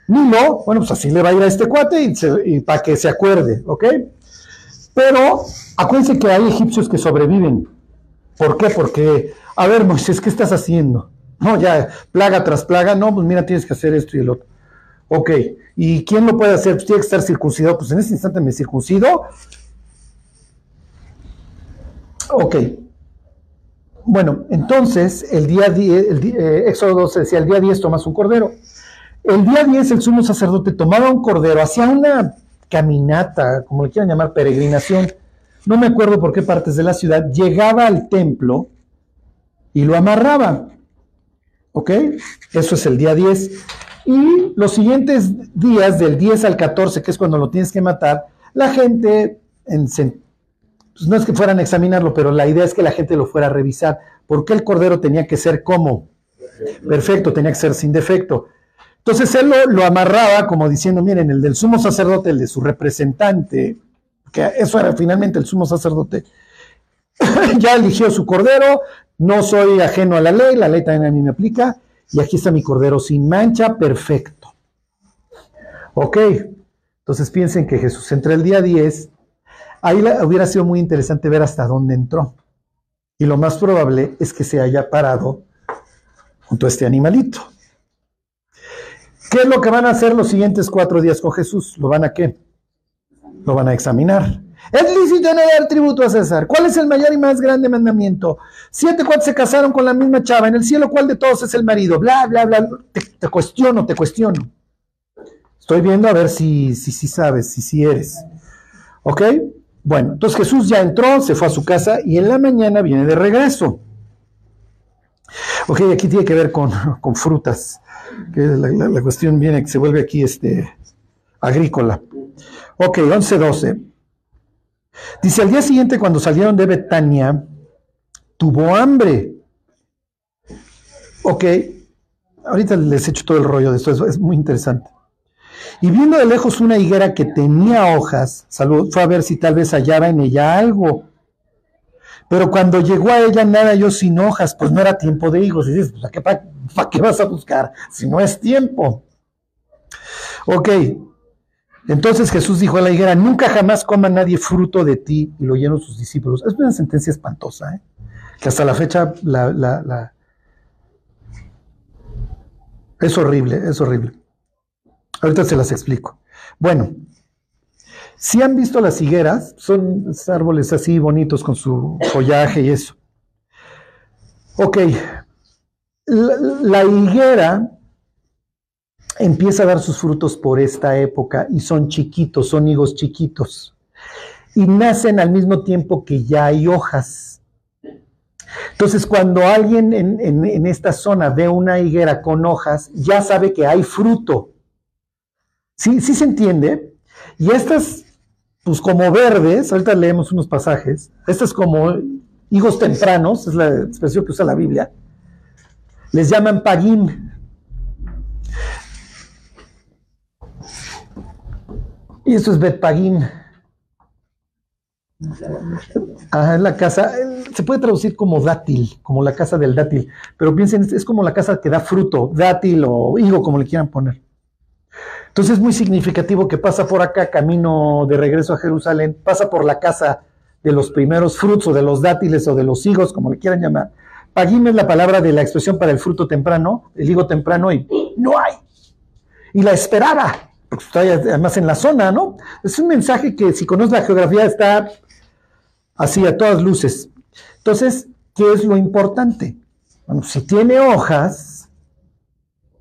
Nilo. Bueno, pues así le va a ir a este cuate y para que se acuerde, ¿ok? Pero acuérdense que hay egipcios que sobreviven. ¿Por qué? Porque, a ver, Moisés, ¿qué estás haciendo? No, ya, plaga tras plaga, no, pues mira, tienes que hacer esto y el otro. Ok, ¿y quién lo puede hacer? Pues tiene que estar circuncidado. Pues en ese instante me circuncido. Ok. Bueno, entonces, el día 10, el di- eh, Éxodo 12 decía, el día 10 tomas un cordero. El día 10 el sumo sacerdote tomaba un cordero, hacía una caminata, como le quieran llamar, peregrinación, no me acuerdo por qué partes de la ciudad, llegaba al templo y lo amarraba. ¿Ok? Eso es el día 10. Y los siguientes días, del 10 al 14, que es cuando lo tienes que matar, la gente, pues no es que fueran a examinarlo, pero la idea es que la gente lo fuera a revisar. ¿Por qué el cordero tenía que ser como? Perfecto, tenía que ser sin defecto. Entonces él lo, amarraba como diciendo, miren, el del sumo sacerdote, el de su representante, que eso era finalmente el sumo sacerdote, ya eligió su cordero, no soy ajeno a la ley, la ley también a mí me aplica, y aquí está mi cordero sin mancha, perfecto. Ok, entonces piensen que Jesús entra el día 10, ahí hubiera sido muy interesante ver hasta dónde entró, y lo más probable es que se haya parado junto a este animalito. ¿Qué es lo que van a hacer los siguientes cuatro días con Jesús? ¿Lo van a qué? Lo van a examinar. Es lícito no dar tributo a César. ¿Cuál es el mayor y más grande mandamiento? Siete cuatro se casaron con la misma chava. En el cielo, ¿cuál de todos es el marido? Bla, bla, bla. Te, cuestiono, te cuestiono. Estoy viendo a ver si, si, si sabes, si, si eres. ¿Ok? Bueno, entonces Jesús ya entró, se fue a su casa y en la mañana viene de regreso. Ok, aquí tiene que ver con, con frutas, que la, la- cuestión viene, que se vuelve aquí este, agrícola. Ok, 11-12. Dice, al día siguiente cuando salieron de Betania, tuvo hambre. Ok, ahorita les echo todo el rollo de esto, es, es muy interesante. Y viendo de lejos una higuera que tenía hojas, salud, fue a ver si tal vez hallaba en ella algo. Pero cuando llegó a ella nada yo sin hojas, pues no era tiempo de higos. Y dices, pues, ¿para qué, pa- pa' qué vas a buscar si no es tiempo? Ok, Entonces Jesús dijo a la higuera, nunca jamás coma nadie fruto de ti, y lo oyeron sus discípulos. Es una sentencia espantosa, ¿eh? que hasta la fecha la- es horrible, es horrible. Ahorita se las explico. Bueno, si han visto las higueras, son árboles así bonitos con su follaje y eso. Ok, la, higuera empieza a dar sus frutos por esta época y son chiquitos, son higos chiquitos. Y nacen al mismo tiempo que ya hay hojas. Entonces, cuando alguien en, en- en esta zona ve una higuera con hojas, ya sabe que hay fruto. ¿Sí, sí se entiende? Y estas, pues como verdes, ahorita leemos unos pasajes, estas como higos tempranos, es la expresión que usa la Biblia, les llaman pagim. Y esto es Betpagim. Ajá, es la casa, se puede traducir como dátil, como la casa del dátil, pero piensen, es- es como la casa que da fruto, dátil o higo, como le quieran poner. Entonces es muy significativo que pasa por acá, camino de regreso a Jerusalén, pasa por la casa de los primeros frutos, o de los dátiles, o de los higos, como le quieran llamar. Pagim es la palabra de la expresión para el fruto temprano, el higo temprano, y no hay. Y la esperaba, porque está además en la zona, ¿no? Es un mensaje que si conoces la geografía está así a todas luces. Entonces, ¿qué es lo importante? Bueno, si tiene hojas,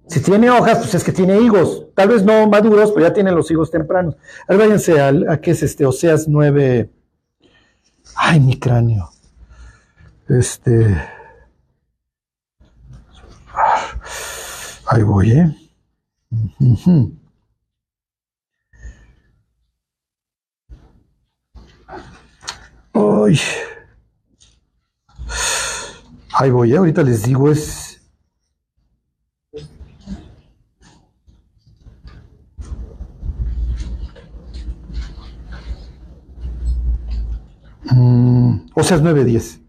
si tiene hojas, pues es que tiene higos. Tal vez no maduros, pero ya tiene los higos tempranos. Ahora váyanse a, qué es este, Oseas 9. Ay, mi cráneo. Este. Ahí voy, ¿eh? Ay. Ahí voy, ¿eh? ahorita les digo, es. Mm, o sea, es 9.10.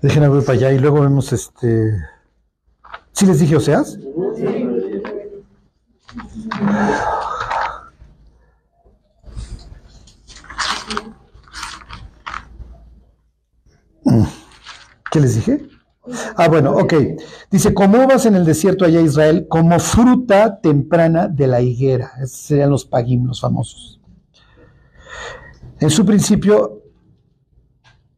Déjenme ver para allá y luego vemos este. ¿Sí les dije Oseas? Mm, ¿Qué les dije? Ah, bueno, ok. Dice, como uvas en el desierto allá Israel, como fruta temprana de la higuera. Esos serían los pagim, los famosos. En su principio,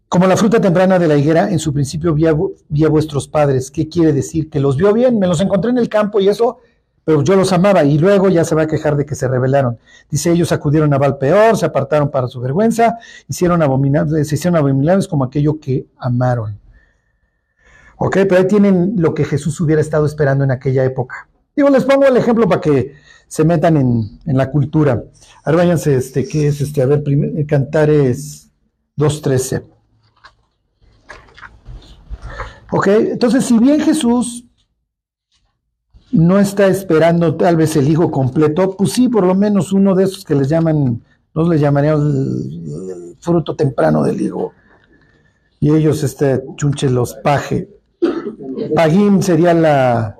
como la fruta temprana de la higuera, en su principio vi a, vu- vi a vuestros padres. ¿Qué quiere decir? Que los vio bien, me los encontré en el campo y eso, pero yo los amaba y luego ya se va a quejar de que se rebelaron. Dice, ellos acudieron a Valpeor, se apartaron para su vergüenza, hicieron abominables, se hicieron abominables como aquello que amaron. Ok, pero ahí tienen lo que Jesús hubiera estado esperando en aquella época. Digo, les pongo el ejemplo para que se metan en, en la cultura. A ver, váyanse, este, ¿qué es este? A ver, primer, Cantares 2.13. Ok, entonces, si bien Jesús no está esperando tal vez el higo completo, pues sí, por lo menos uno de esos que les llaman, nos les llamaríamos el, el fruto temprano del higo. Y ellos, este, chunche, los paje. Pagim sería la,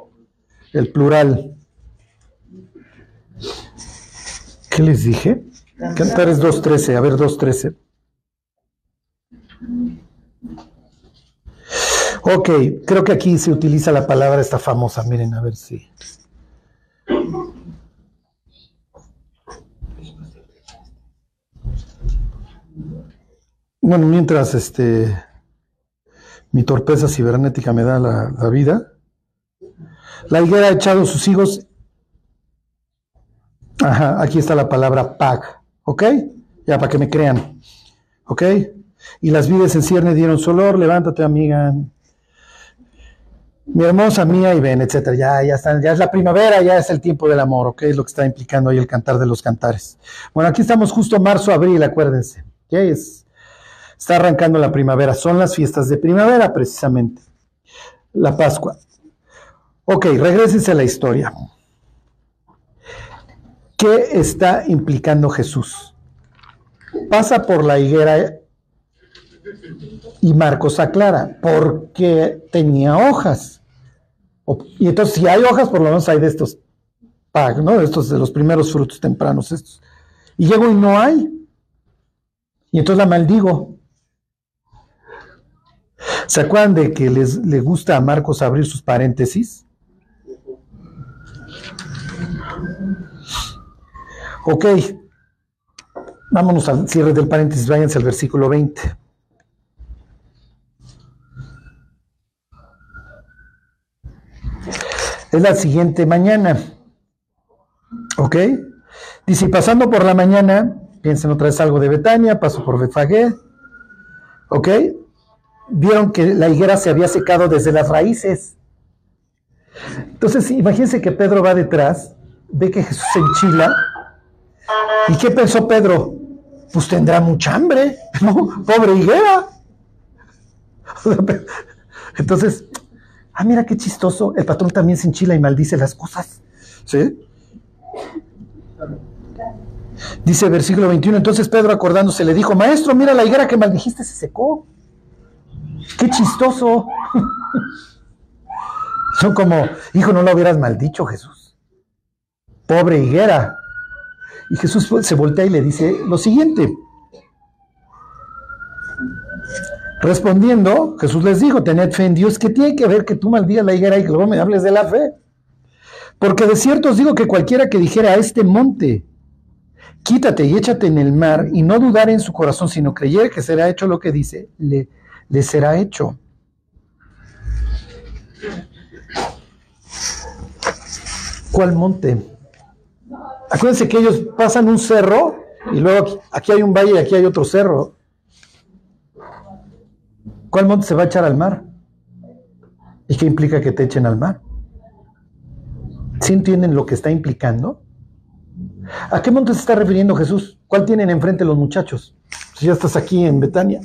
el plural. ¿Qué les dije? Cantares 2.13, a ver 2.13. Ok, creo que aquí se utiliza la palabra esta famosa, miren, a ver si. Bueno, mientras este mi torpeza cibernética me da la, vida, la higuera ha echado sus higos. Ajá, aquí está la palabra pag, ¿ok? Ya para que me crean, ¿ok? Y las vides en cierne dieron su olor, levántate, amiga. Mi hermosa mía y ven, etcétera. Ya, ya están, ya es la primavera, ya es el tiempo del amor, ¿ok? Es lo que está implicando ahí el cantar de los cantares. Bueno, aquí estamos justo marzo, abril, acuérdense. ¿ok? Es, está arrancando la primavera. Son las fiestas de primavera, precisamente. La Pascua. Ok, regresense a la historia. ¿Qué está implicando Jesús? Pasa por la higuera y Marcos aclara, porque tenía hojas. Y entonces, si hay hojas, por lo menos hay de estos ¿no? De estos de los primeros frutos tempranos. Y llego y no hay. Y entonces la maldigo. ¿Se acuerdan de que les, le gusta a Marcos abrir sus paréntesis? Ok. Vámonos al cierre del paréntesis, váyanse al versículo 20. Es la siguiente mañana. ¿Ok? Dice, pasando por la mañana, piensen otra vez algo de Betania, paso por Betfagé. ¿Ok? Vieron que la higuera se había secado desde las raíces. Entonces, imagínense que Pedro va detrás, ve que Jesús se enchila. ¿Y qué pensó Pedro? Pues tendrá mucha hambre, ¿no? Pobre higuera. Entonces, ah, mira qué chistoso. El patrón también se enchila y maldice las cosas. ¿Sí? Dice versículo 21, entonces Pedro acordándose le dijo, maestro, mira la higuera que maldijiste se secó. Qué chistoso. Son como, hijo, no lo hubieras maldicho, Jesús. Pobre higuera. Y Jesús se voltea y le dice lo siguiente. Respondiendo, Jesús les dijo, tened fe en Dios, que tiene que ver que tú maldigas la higuera y que luego me hables de la fe. Porque de cierto os digo que cualquiera que dijera a este monte, quítate y échate en el mar, y no dudar en su corazón, sino creyere que será hecho lo que dice, le, le será hecho. ¿Cuál monte? Acuérdense que ellos pasan un cerro y luego aquí, hay un valle y aquí hay otro cerro. ¿Cuál monte se va a echar al mar? ¿Y qué implica que te echen al mar? ¿Sí entienden lo que está implicando? ¿A qué monte se está refiriendo Jesús? ¿Cuál tienen enfrente los muchachos? Si ya estás aquí en Betania.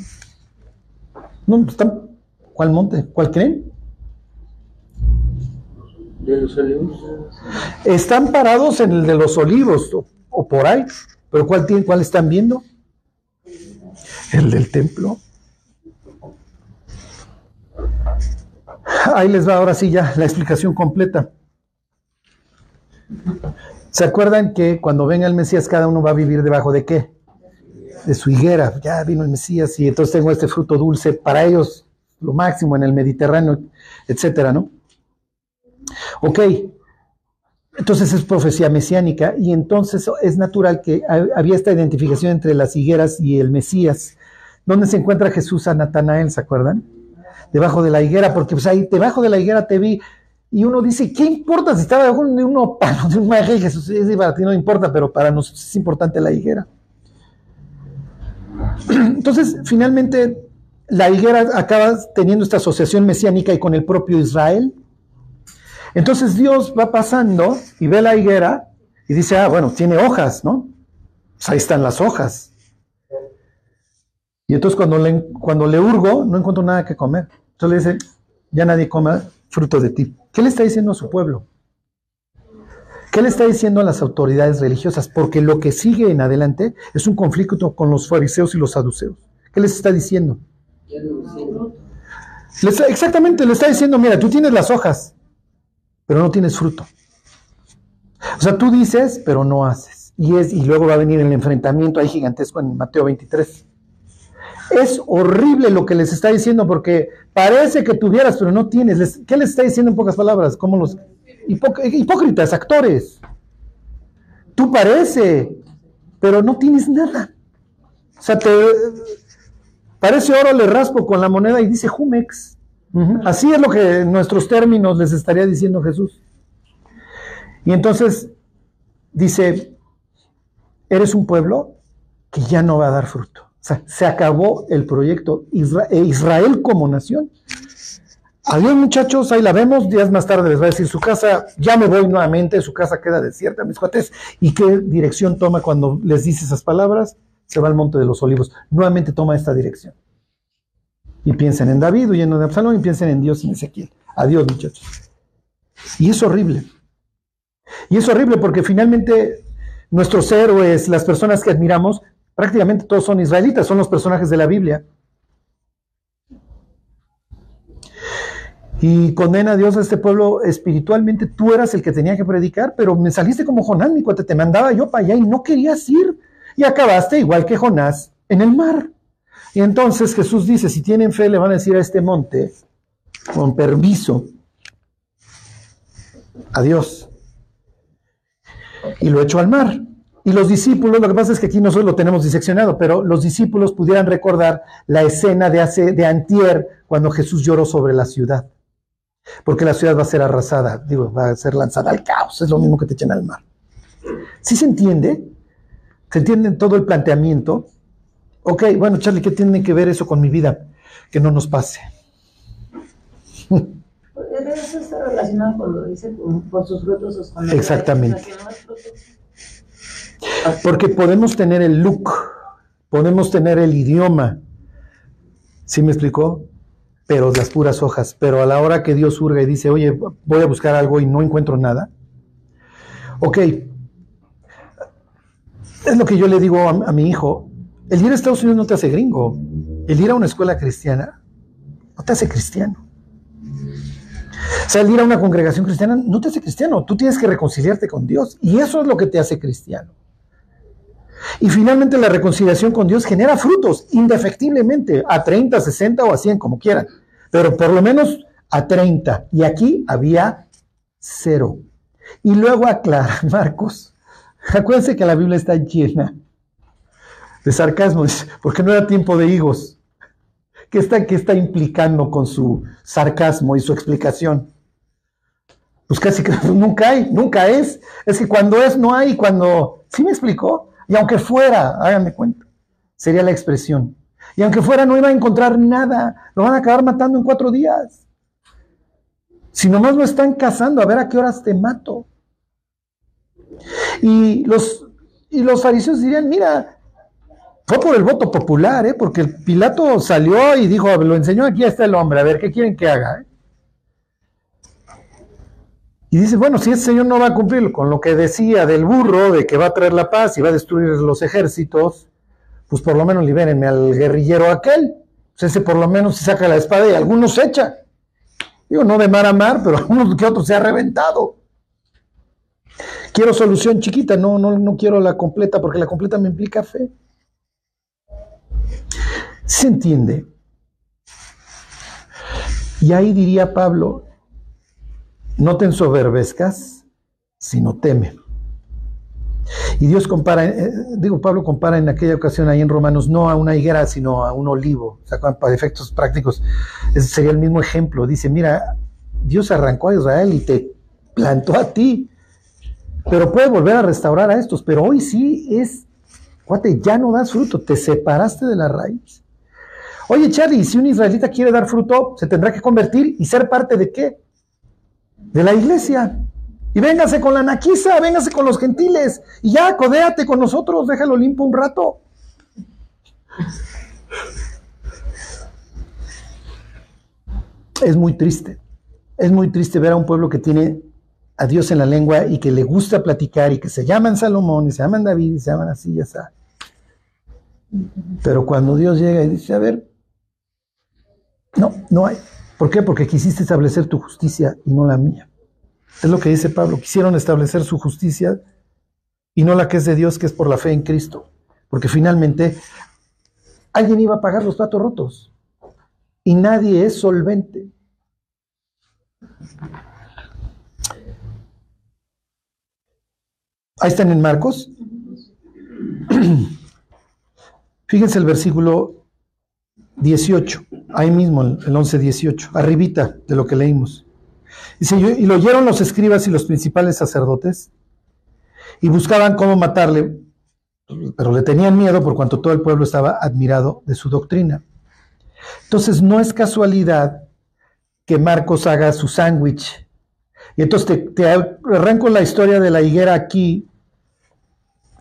No, pues están- ¿Cuál monte? ¿Cuál creen? de los olivos. Están parados en el de los olivos o, o por ahí. ¿Pero cuál, tienen, cuál están viendo? El del templo. Ahí les va ahora sí ya la explicación completa. ¿Se acuerdan que cuando venga el Mesías cada uno va a vivir debajo de qué? De su higuera. Ya vino el Mesías y entonces tengo este fruto dulce para ellos, lo máximo en el Mediterráneo, etcétera, ¿no? Ok, entonces es profecía mesiánica y entonces es natural que ha- había esta identificación entre las higueras y el Mesías. ¿Dónde se encuentra Jesús a Natanael, se acuerdan? Debajo de la higuera, porque pues ahí debajo de la higuera te vi y uno dice, ¿qué importa si estaba debajo de un opalo, de un maguey? Jesús, es para ti no importa, pero para nosotros es importante la higuera. Entonces, finalmente, la higuera acaba teniendo esta asociación mesiánica y con el propio Israel. Entonces Dios va pasando y ve la higuera y dice, ah, bueno, tiene hojas, ¿no? Pues ahí están las hojas. Y entonces cuando le, cuando le hurgo, no encuentro nada que comer. Entonces le dice, ya nadie coma fruto de ti. ¿Qué le está diciendo a su pueblo? ¿Qué le está diciendo a las autoridades religiosas? Porque lo que sigue en adelante es un conflicto con los fariseos y los saduceos. ¿Qué les está diciendo? Exactamente, le está diciendo, mira, tú tienes las hojas, pero no tienes fruto. O sea, tú dices, pero no haces. Y, es, y luego va a venir el enfrentamiento ahí gigantesco en Mateo 23. Es horrible lo que les está diciendo porque parece que tuvieras, pero no tienes. ¿Qué les está diciendo en pocas palabras? Como los hipó- hipócritas, actores. Tú parece, pero no tienes nada. O sea, te, parece oro, le raspo con la moneda y dice Jumex. Así es lo que en nuestros términos les estaría diciendo Jesús. Y entonces dice, eres un pueblo que ya no va a dar fruto. O sea, se acabó el proyecto eh, Israel como nación. Adiós muchachos, ahí la vemos. Días más tarde les va a decir su casa, ya me voy nuevamente, su casa queda desierta, mis cuates. ¿Y qué dirección toma cuando les dice esas palabras? Se va al monte de los olivos. Nuevamente toma esta dirección. Y piensen en David huyendo de Absalón y piensen en Dios y en Ezequiel. Adiós muchachos. Y es horrible. Y es horrible porque finalmente nuestros héroes, las personas que admiramos, prácticamente todos son israelitas, son los personajes de la Biblia. Y condena a Dios a este pueblo espiritualmente. Tú eras el que tenía que predicar, pero me saliste como Jonás, mi cuate, te mandaba yo para allá y no querías ir. Y acabaste igual que Jonás en el mar. Y entonces Jesús dice, si tienen fe, le van a decir a este monte, con permiso, adiós. Y lo echó al mar. Y los discípulos, lo que pasa es que aquí nosotros lo tenemos diseccionado, pero los discípulos pudieran recordar la escena de, hace, de antier cuando Jesús lloró sobre la ciudad. Porque la ciudad va a ser arrasada, digo, va a ser lanzada al caos, es lo mismo que te echen al mar. ¿Sí se entiende? ¿Se entiende todo el planteamiento? Ok, bueno, Charlie, ¿qué tiene que ver eso con mi vida? Que no nos pase. Eso está relacionado con lo que dice, por, sus frutos os. Exactamente. Porque podemos tener el look, podemos tener el idioma, ¿sí me explicó? Pero las puras hojas. Pero a la hora que Dios surga y dice, oye, voy a buscar algo y no encuentro nada. Ok, es lo que yo le digo a, mi hijo. El ir a Estados Unidos no te hace gringo. El ir a una escuela cristiana no te hace cristiano. O sea, el ir a una congregación cristiana no te hace cristiano. Tú tienes que reconciliarte con Dios. Y eso es lo que te hace cristiano. Y finalmente la reconciliación con Dios genera frutos indefectiblemente, a 30, 60 o a 100, como quieran. Pero por lo menos a 30. Y aquí había cero. Y luego aclara Marcos. Acuérdense que la Biblia está llena de sarcasmo, porque no era tiempo de higos. ¿Qué está, qué está implicando con su sarcasmo y su explicación? Pues casi que nunca hay, nunca es. Es que cuando es, no hay, cuando... ¿Sí me explicó? Y aunque fuera, háganme cuenta, sería la expresión. Y aunque fuera, no iba a encontrar nada. Lo van a acabar matando en cuatro días. Si nomás lo están cazando, a ver a qué horas te mato. Y los, y los fariseos dirían, mira, fue por el voto popular, ¿eh? porque Pilato salió y dijo, lo enseñó, aquí está el hombre, a ver, ¿qué quieren que haga? eh?". Y dice, bueno, si ese señor no va a cumplir con lo que decía del burro, de que va a traer la paz y va a destruir los ejércitos, pues por lo menos libérenme al guerrillero aquel. Pues ese por lo menos se saca la espada y algunos se echa. Digo, no de mar a mar, pero uno que otro se ha reventado. Quiero solución chiquita, no, no, no quiero la completa, porque la completa me implica fe. ¿Se entiende? Y ahí diría Pablo, no te ensoberbezcas, sino teme. Y Dios compara, eh, digo, Pablo compara en aquella ocasión ahí en Romanos no a una higuera, sino a un olivo. O sea, para efectos prácticos, ese sería el mismo ejemplo. Dice, mira, Dios arrancó a Israel y te plantó a ti, pero puede volver a restaurar a estos, pero hoy sí es, cuate, ya no das fruto, te separaste de la raíz. Oye, Charlie, si un israelita quiere dar fruto, se tendrá que convertir y ser parte de qué? De la iglesia. Y véngase con la naquiza, véngase con los gentiles. Y ya, codéate con nosotros, déjalo limpio un rato. Es muy triste. Es muy triste ver a un pueblo que tiene a Dios en la lengua y que le gusta platicar y que se llaman Salomón y se llaman David y se llaman así y así. Pero cuando Dios llega y dice, a ver, no, no hay. ¿Por qué? Porque quisiste establecer tu justicia y no la mía. Es lo que dice Pablo. Quisieron establecer su justicia y no la que es de Dios, que es por la fe en Cristo. Porque finalmente alguien iba a pagar los platos rotos y nadie es solvente. Ahí están en Marcos. Fíjense el versículo 18, ahí mismo, el 11-18, arribita de lo que leímos. Y lo oyeron los escribas y los principales sacerdotes y buscaban cómo matarle, pero le tenían miedo por cuanto todo el pueblo estaba admirado de su doctrina. Entonces no es casualidad que Marcos haga su sándwich. Y entonces te, te arranco la historia de la higuera aquí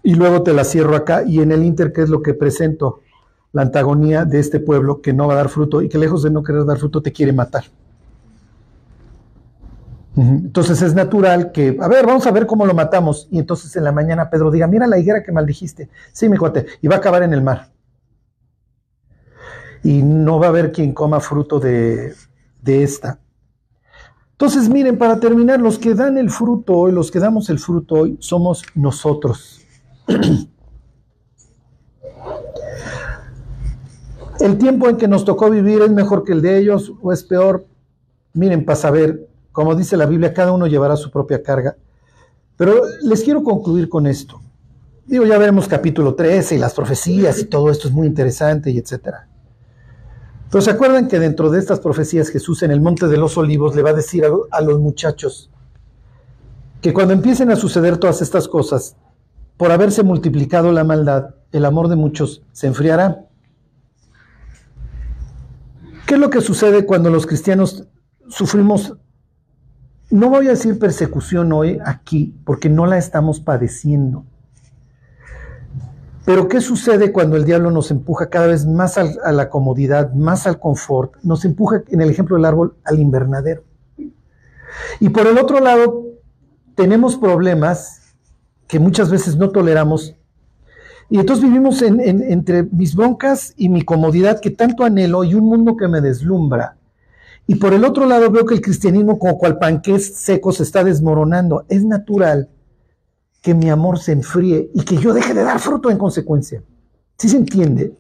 y luego te la cierro acá y en el inter, ¿qué es lo que presento? La antagonía de este pueblo que no va a dar fruto y que lejos de no querer dar fruto te quiere matar. Entonces es natural que, a ver, vamos a ver cómo lo matamos. Y entonces en la mañana Pedro diga, mira la higuera que maldijiste. Sí, mi cuate, y va a acabar en el mar. Y no va a haber quien coma fruto de, de esta. Entonces, miren, para terminar, los que dan el fruto hoy, los que damos el fruto hoy, somos nosotros. ¿El tiempo en que nos tocó vivir es mejor que el de ellos o es peor? Miren, para saber, como dice la Biblia, cada uno llevará su propia carga. Pero les quiero concluir con esto. Digo, ya veremos capítulo 13 y las profecías y todo esto es muy interesante y etcétera. Pero se acuerdan que dentro de estas profecías Jesús en el Monte de los Olivos le va a decir a, a los muchachos que cuando empiecen a suceder todas estas cosas, por haberse multiplicado la maldad, el amor de muchos se enfriará. ¿Qué es lo que sucede cuando los cristianos sufrimos, no voy a decir persecución hoy aquí, porque no la estamos padeciendo? Pero ¿qué sucede cuando el diablo nos empuja cada vez más a la comodidad, más al confort? Nos empuja, en el ejemplo del árbol, al invernadero. Y por el otro lado, tenemos problemas que muchas veces no toleramos. Y entonces vivimos en- en- entre mis broncas y mi comodidad que tanto anhelo y un mundo que me deslumbra. Y por el otro lado veo que el cristianismo como cual panqués seco se está desmoronando. Es natural que mi amor se enfríe y que yo deje de dar fruto en consecuencia. ¿Sí se entiende?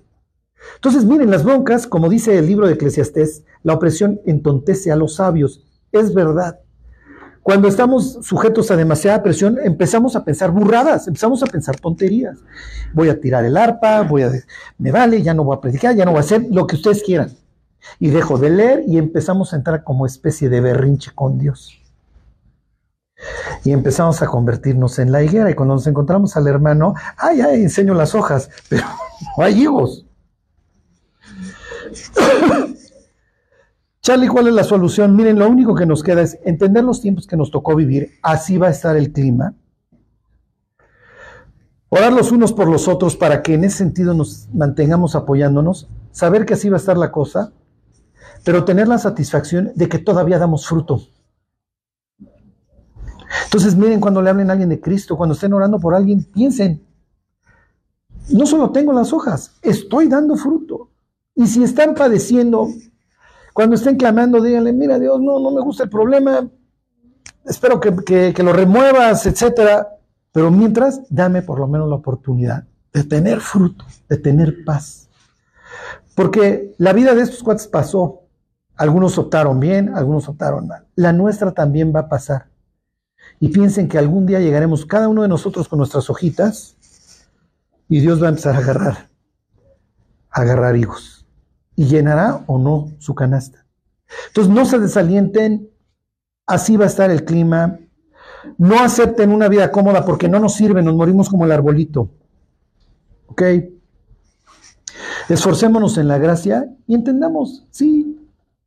Entonces, miren, las broncas, como dice el libro de Eclesiastés, la opresión entontece a los sabios. Es verdad. Cuando estamos sujetos a demasiada presión, empezamos a pensar burradas, empezamos a pensar tonterías. Voy a tirar el arpa, voy a... Me vale, ya no voy a predicar, ya no voy a hacer lo que ustedes quieran. Y dejo de leer y empezamos a entrar como especie de berrinche con Dios. Y empezamos a convertirnos en la higuera. Y cuando nos encontramos al hermano, ay, ay, enseño las hojas, pero no hay higos. Charlie, ¿cuál es la solución? Miren, lo único que nos queda es entender los tiempos que nos tocó vivir. Así va a estar el clima. Orar los unos por los otros para que en ese sentido nos mantengamos apoyándonos. Saber que así va a estar la cosa. Pero tener la satisfacción de que todavía damos fruto. Entonces, miren, cuando le hablen a alguien de Cristo, cuando estén orando por alguien, piensen, no solo tengo las hojas, estoy dando fruto. Y si están padeciendo, cuando estén clamando, díganle, mira Dios, no, no me gusta el problema, espero que, que- lo remuevas, etcétera. Pero mientras, dame por lo menos la oportunidad de tener fruto, de tener paz. Porque la vida de estos cuates pasó. Algunos optaron bien, algunos optaron mal. La nuestra también va a pasar. Y piensen que algún día llegaremos cada uno de nosotros con nuestras hojitas y Dios va a empezar a agarrar, a agarrar higos. Y llenará o no su canasta. Entonces no se desalienten, así va a estar el clima. No acepten una vida cómoda porque no nos sirve, nos morimos como el arbolito. ¿Ok? Esforcémonos en la gracia y entendamos, sí,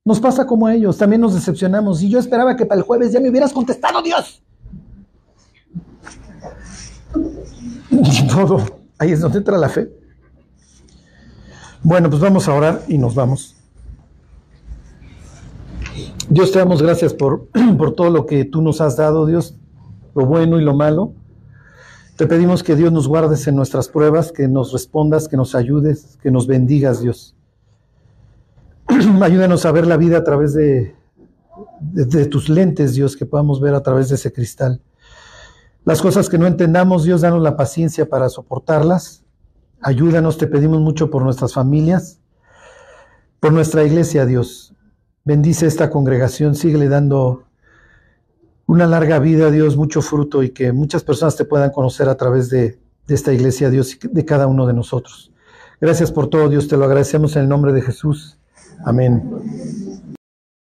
nos pasa como a ellos, también nos decepcionamos. Y yo esperaba que para el jueves ya me hubieras contestado, Dios. Ni modo, ahí es donde entra la fe. Bueno, pues vamos a orar y nos vamos. Dios, te damos gracias por, por todo lo que tú nos has dado, Dios, lo bueno y lo malo. Te pedimos que Dios nos guardes en nuestras pruebas, que nos respondas, que nos ayudes, que nos bendigas, Dios. Ayúdanos a ver la vida a través de, de, de tus lentes, Dios, que podamos ver a través de ese cristal. Las cosas que no entendamos, Dios, danos la paciencia para soportarlas. Ayúdanos, te pedimos mucho por nuestras familias, por nuestra iglesia, Dios. Bendice esta congregación, síguele dando una larga vida, Dios, mucho fruto y que muchas personas te puedan conocer a través de, de esta iglesia, Dios, y de cada uno de nosotros. Gracias por todo, Dios, te lo agradecemos en el nombre de Jesús. Amén.